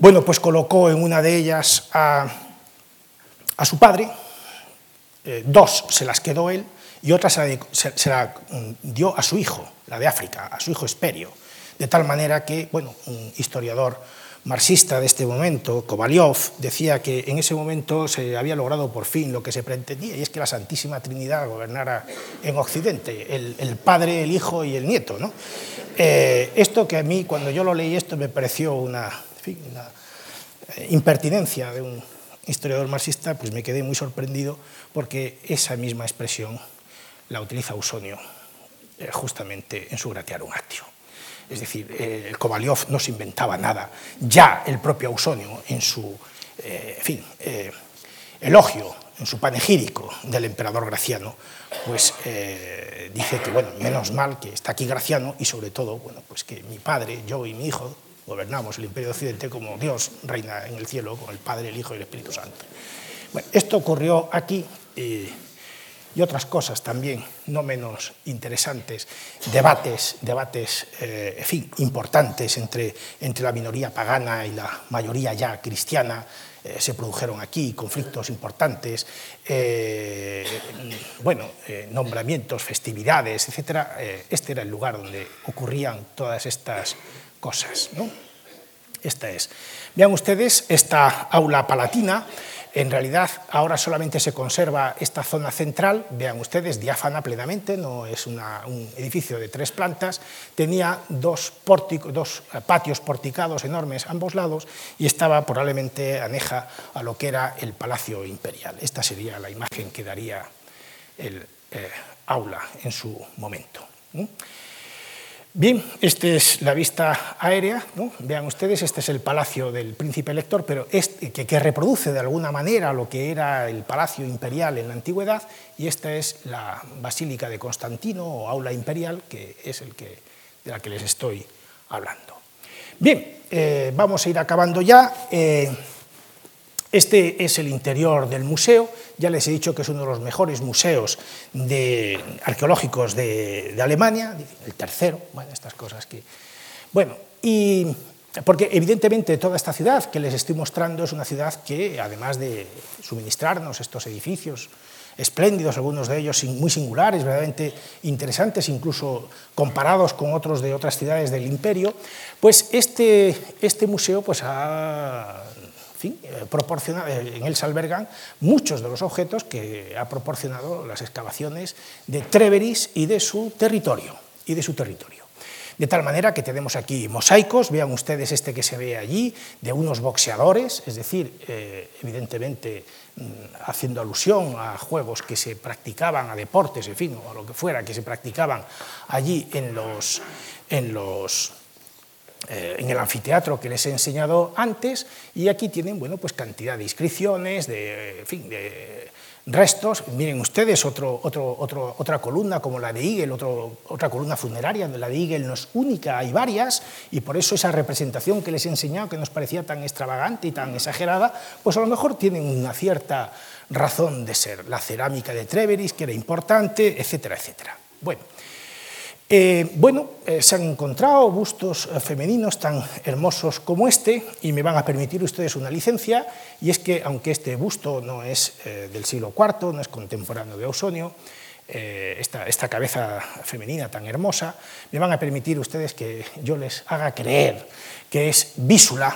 Bueno, pues colocó en una de ellas a, su padre, eh, dos se las quedó él y otra se la, mm, dio a su hijo, la de África, a su hijo Esperio, de tal manera que, bueno, un historiador marxista de este momento, Kovalyov, decía que en ese momento se había logrado por fin lo que se pretendía, y es que la Santísima Trinidad gobernara en Occidente, el, Padre, el Hijo y el Nieto. ¿no? Eh, esto que a mí, cuando yo lo leí, esto me pareció una, una eh, impertinencia de un historiador marxista, pues me quedé muy sorprendido porque esa misma expresión la utiliza Usonio eh, justamente en su Gratiarum Actio. Es decir, eh, el Kovalyov no se inventaba nada, ya el propio Ausonio en su eh, fin, elogio, en su panegírico del emperador Graciano, pues dice que, bueno, menos mal que está aquí Graciano y sobre todo, bueno, pues que mi padre, yo y mi hijo gobernamos el imperio de Occidente como Dios reina en el cielo, con el Padre, el Hijo y el Espíritu Santo. Bueno, esto ocurrió aquí eh, y otras cosas también no menos interesantes, debates, debates eh, en fin, importantes entre, entre la minoría pagana y la mayoría ya cristiana, eh, se produjeron aquí conflictos importantes, bueno, nombramientos, festividades, etc. este era el lugar donde ocurrían todas estas cosas. ¿no? Esta es. Vean ustedes esta aula palatina. En realidad, ahora solamente se conserva esta zona central, vean ustedes, diáfana plenamente, no es un edificio de tres plantas, tenía dos, dos patios porticados enormes a ambos lados y estaba probablemente aneja a lo que era el Palacio Imperial. Esta sería la imagen que daría el eh, aula en su momento. Bien, esta es la vista aérea, vean ustedes, este es el palacio del príncipe elector, pero este, que, reproduce de alguna manera lo que era el palacio imperial en la antigüedad, y esta es la basílica de Constantino o aula imperial, que es el que, de la que les estoy hablando. Bien, eh, vamos a ir acabando ya. Eh, este es el interior del museo, ya les he dicho que es uno de los mejores museos arqueológicos de, Alemania, el tercero, bueno, estas cosas que... Bueno, y porque evidentemente toda esta ciudad que les estoy mostrando es una ciudad que, además de suministrarnos estos edificios espléndidos, algunos de ellos muy singulares, verdaderamente interesantes, incluso comparados con otros de otras ciudades del imperio, pues este, este museo pues, ha eh, proporciona, eh, en él se albergan muchos de los objetos que ha proporcionado las excavaciones de Treveris y de su territorio. Y de su territorio. De tal manera que tenemos aquí mosaicos, vean ustedes este que se ve allí, de unos boxeadores, es decir, eh, evidentemente mm, haciendo alusión a juegos que se practicaban, a deportes, en fin, o a lo que fuera, que se practicaban allí en los, en los eh, en el anfiteatro que les he enseñado antes y aquí tienen bueno, pues cantidad de inscripciones, de, fin, de restos. Miren ustedes otro, otro, otra columna como la de Igel, otra columna funeraria, la de Igel no es única, hay varias, y por eso esa representación que les he enseñado, que nos parecía tan extravagante y tan exagerada, pues a lo mejor tienen una cierta razón de ser. La cerámica de Treveris, que era importante, etcétera, etcétera. Bueno, eh, bueno, eh, se han encontrado bustos eh, femeninos tan hermosos como este y me van a permitir ustedes una licencia. Y es que aunque este busto no es del siglo IV, no es contemporáneo de Ausonio, esta, esta, cabeza femenina tan hermosa, me van a permitir ustedes que yo les haga creer que es Vísula,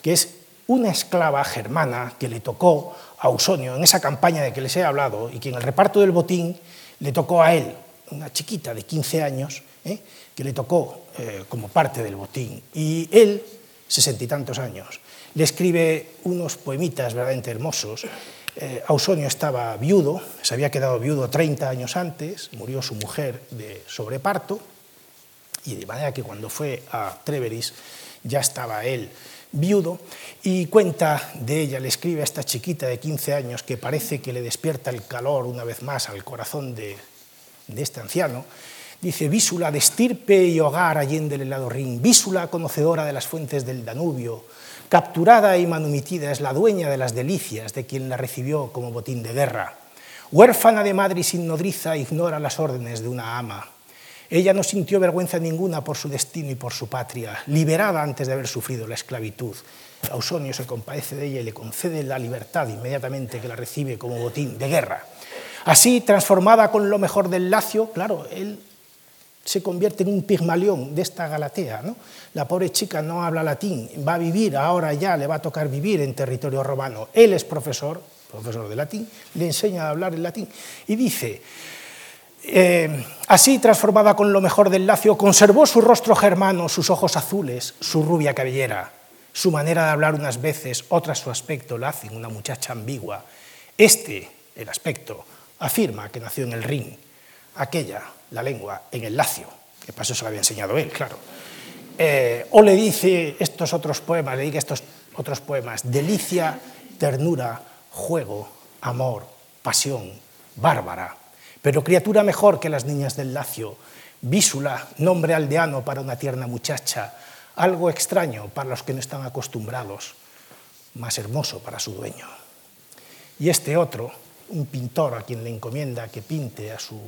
que es una esclava germana que le tocó a Ausonio en esa campaña de que les he hablado y que en el reparto del botín le tocó a él una chiquita de 15 años, ¿eh? que le tocó eh, como parte del botín. Y él, sesenta y tantos años, le escribe unos poemitas verdaderamente hermosos. Eh, Ausonio estaba viudo, se había quedado viudo 30 años antes, murió su mujer de sobreparto, y de manera que cuando fue a Treveris ya estaba él viudo, y cuenta de ella, le escribe a esta chiquita de 15 años que parece que le despierta el calor una vez más al corazón de, de este anciano, dice, Vísula de estirpe y hogar allende el helado Rin, Vísula conocedora de las fuentes del Danubio, capturada y manumitida, es la dueña de las delicias de quien la recibió como botín de guerra. Huérfana de madre y sin nodriza, ignora las órdenes de una ama. Ella no sintió vergüenza ninguna por su destino y por su patria, liberada antes de haber sufrido la esclavitud. Ausonio se compadece de ella y le concede la libertad inmediatamente que la recibe como botín de guerra. Así, transformada con lo mejor del Lacio, claro, él se convierte en un pigmalión de esta Galatea. ¿no? La pobre chica no habla latín, va a vivir, ahora ya le va a tocar vivir en territorio romano. Él es profesor, profesor de latín, le enseña a hablar el latín y dice, eh, así transformada con lo mejor del Lacio, conservó su rostro germano, sus ojos azules, su rubia cabellera, su manera de hablar unas veces, otras su aspecto la hacen una muchacha ambigua. Este, el aspecto, afirma que nació en el Rin, aquella, la lengua, en el Lacio, que para eso se lo había enseñado él, claro. Eh, o le dice estos otros poemas, le dice estos otros poemas, delicia, ternura, juego, amor, pasión, bárbara, pero criatura mejor que las niñas del Lacio, vísula, nombre aldeano para una tierna muchacha, algo extraño para los que no están acostumbrados, más hermoso para su dueño. Y este otro, un pintor a quien le encomienda que pinte a su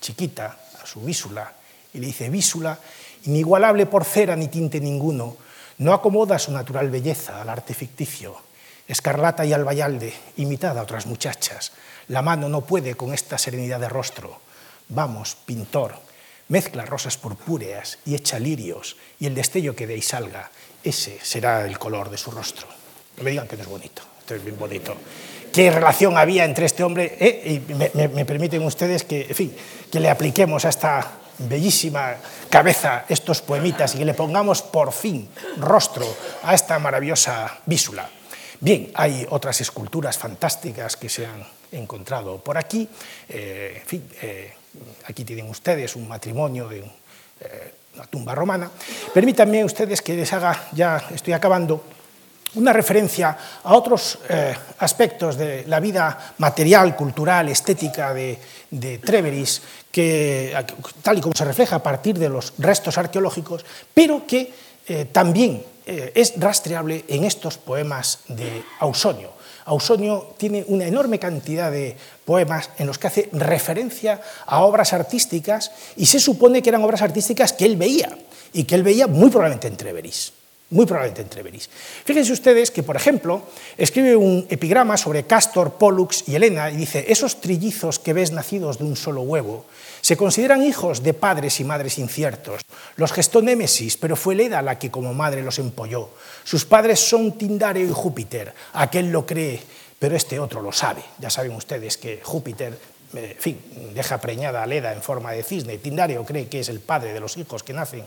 chiquita, a su vísula, y le dice, vísula, inigualable por cera ni tinte ninguno, no acomoda su natural belleza al arte ficticio, escarlata y albayalde, imitada a otras muchachas, la mano no puede con esta serenidad de rostro. Vamos, pintor, mezcla rosas purpúreas y echa lirios, y el destello que de ahí salga, ese será el color de su rostro. No me digan que no es bonito, esto es bien bonito qué relación había entre este hombre, eh, y me, permiten ustedes que, en fin, que le apliquemos a esta bellísima cabeza estos poemitas y que le pongamos por fin rostro a esta maravillosa vísula. Bien, hay otras esculturas fantásticas que se han encontrado por aquí. Eh, en fin, eh, aquí tienen ustedes un matrimonio de una tumba romana. Permítanme ustedes que les haga, ya estoy acabando, una referencia a otros eh, aspectos de la vida material, cultural, estética de, Treveris, que, tal y como se refleja a partir de los restos arqueológicos, pero que eh, también eh, es rastreable en estos poemas de Ausonio. Ausonio tiene una enorme cantidad de poemas en los que hace referencia a obras artísticas y se supone que eran obras artísticas que él veía y que él veía muy probablemente en Treveris muy probablemente en Treveris. Fíjense ustedes que, por ejemplo, escribe un epigrama sobre Castor, Pollux y Helena y dice, esos trillizos que ves nacidos de un solo huevo se consideran hijos de padres y madres inciertos. Los gestó Némesis, pero fue Leda la que como madre los empolló. Sus padres son Tindareo y Júpiter, aquel lo cree, pero este otro lo sabe. Ya saben ustedes que Júpiter en fin, deja preñada a Leda en forma de cisne. Tindario cree que es el padre de los hijos que nacen,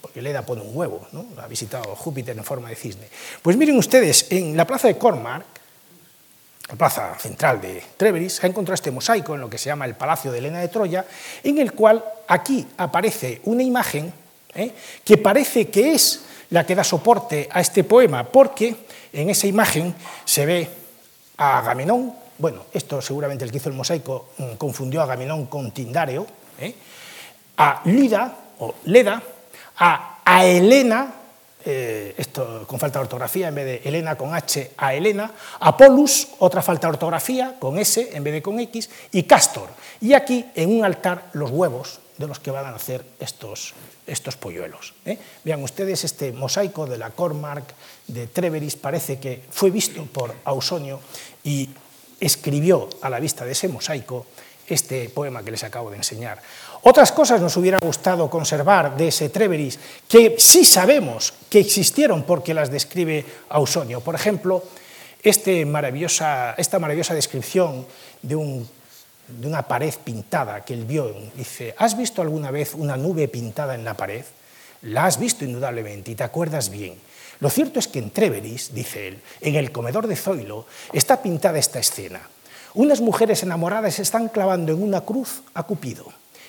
porque Leda pone un huevo, ¿no? ha visitado Júpiter en forma de cisne. Pues miren ustedes, en la plaza de Cormac, la plaza central de Treveris, ha encontrado este mosaico en lo que se llama el Palacio de Helena de Troya, en el cual aquí aparece una imagen ¿eh? que parece que es la que da soporte a este poema, porque en esa imagen se ve a Agamenón, bueno, esto seguramente el que hizo el mosaico mm, confundió a Agamenón con Tindareo, ¿eh? a Lida o Leda, a, a Helena, eh, esto con falta de ortografía en vez de Helena con H, a Helena, a Polus, otra falta de ortografía con S en vez de con X, y Castor. Y aquí en un altar los huevos de los que van a nacer estos, estos polluelos. ¿eh? Vean ustedes este mosaico de la Cormark de Treveris, parece que fue visto por Ausonio y escribió a la vista de ese mosaico este poema que les acabo de enseñar. Otras cosas nos hubiera gustado conservar de ese Treveris, que sí sabemos que existieron porque las describe Ausonio. Por ejemplo, este maravillosa, esta maravillosa descripción de, un, de una pared pintada que él vio. Dice, ¿has visto alguna vez una nube pintada en la pared? La has visto indudablemente y te acuerdas bien. Lo cierto es que en Treveris, dice él, en el comedor de Zoilo, está pintada esta escena. Unas mujeres enamoradas están clavando en una cruz a Cupido.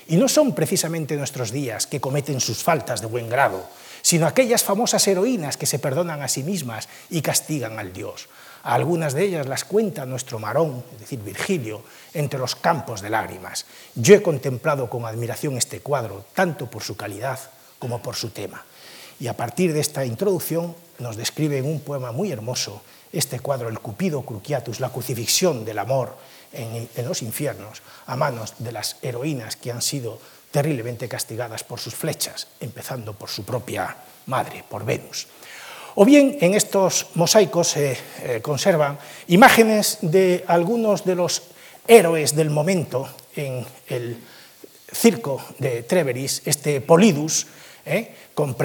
Y no son precisamente nuestros días que cometen sus faltas de buen grado, sino aquellas famosas heroínas que se perdonan a sí mismas y castigan al Dios. A algunas de ellas las cuenta nuestro Marón, es decir, Virgilio, entre los campos de lágrimas. Yo he contemplado con admiración este cuadro, tanto por su calidad como por su tema. Y a partir de esta introducción nos describe en un poema muy hermoso este cuadro, el Cupido Cruciatus, la crucifixión del amor en, los infiernos, a manos de las heroínas que han sido terriblemente castigadas por sus flechas, empezando por su propia madre, por Venus. O bien en estos mosaicos se eh, conservan imágenes de algunos de los héroes del momento en el circo de Treveris, este Polidus, eh, con.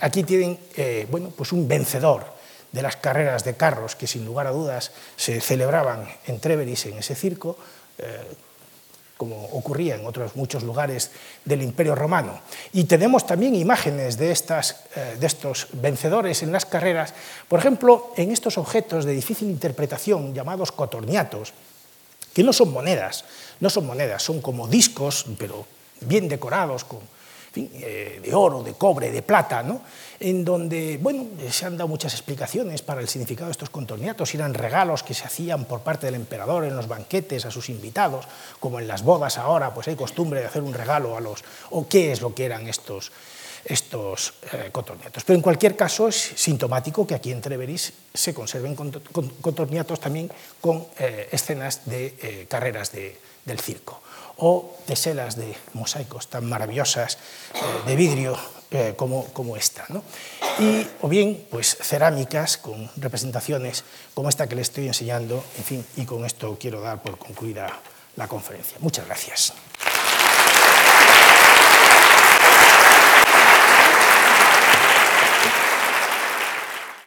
Aquí tienen eh, bueno, pues un vencedor de las carreras de carros que sin lugar a dudas se celebraban en Treveris, en ese circo, eh, como ocurría en otros muchos lugares del Imperio Romano. Y tenemos también imágenes de, estas, eh, de estos vencedores en las carreras, por ejemplo, en estos objetos de difícil interpretación llamados cotorniatos, que no son monedas, no son monedas, son como discos, pero bien decorados, con, eh, de oro, de cobre, de plata, ¿no? en donde bueno, se han dado muchas explicaciones para el significado de estos contorniatos, eran regalos que se hacían por parte del emperador en los banquetes a sus invitados, como en las bodas ahora, pues hay costumbre de hacer un regalo a los... o qué es lo que eran estos, estos eh, contorniatos. Pero en cualquier caso es sintomático que aquí en Treveris se conserven contorniatos también con eh, escenas de carreras de, del circo o teselas de mosaicos tan maravillosas eh, de vidrio eh, como, como, esta. ¿no? Y, o bien, pues cerámicas con representaciones como esta que le estoy enseñando, en fin, y con esto quiero dar por concluida la conferencia. Muchas gracias.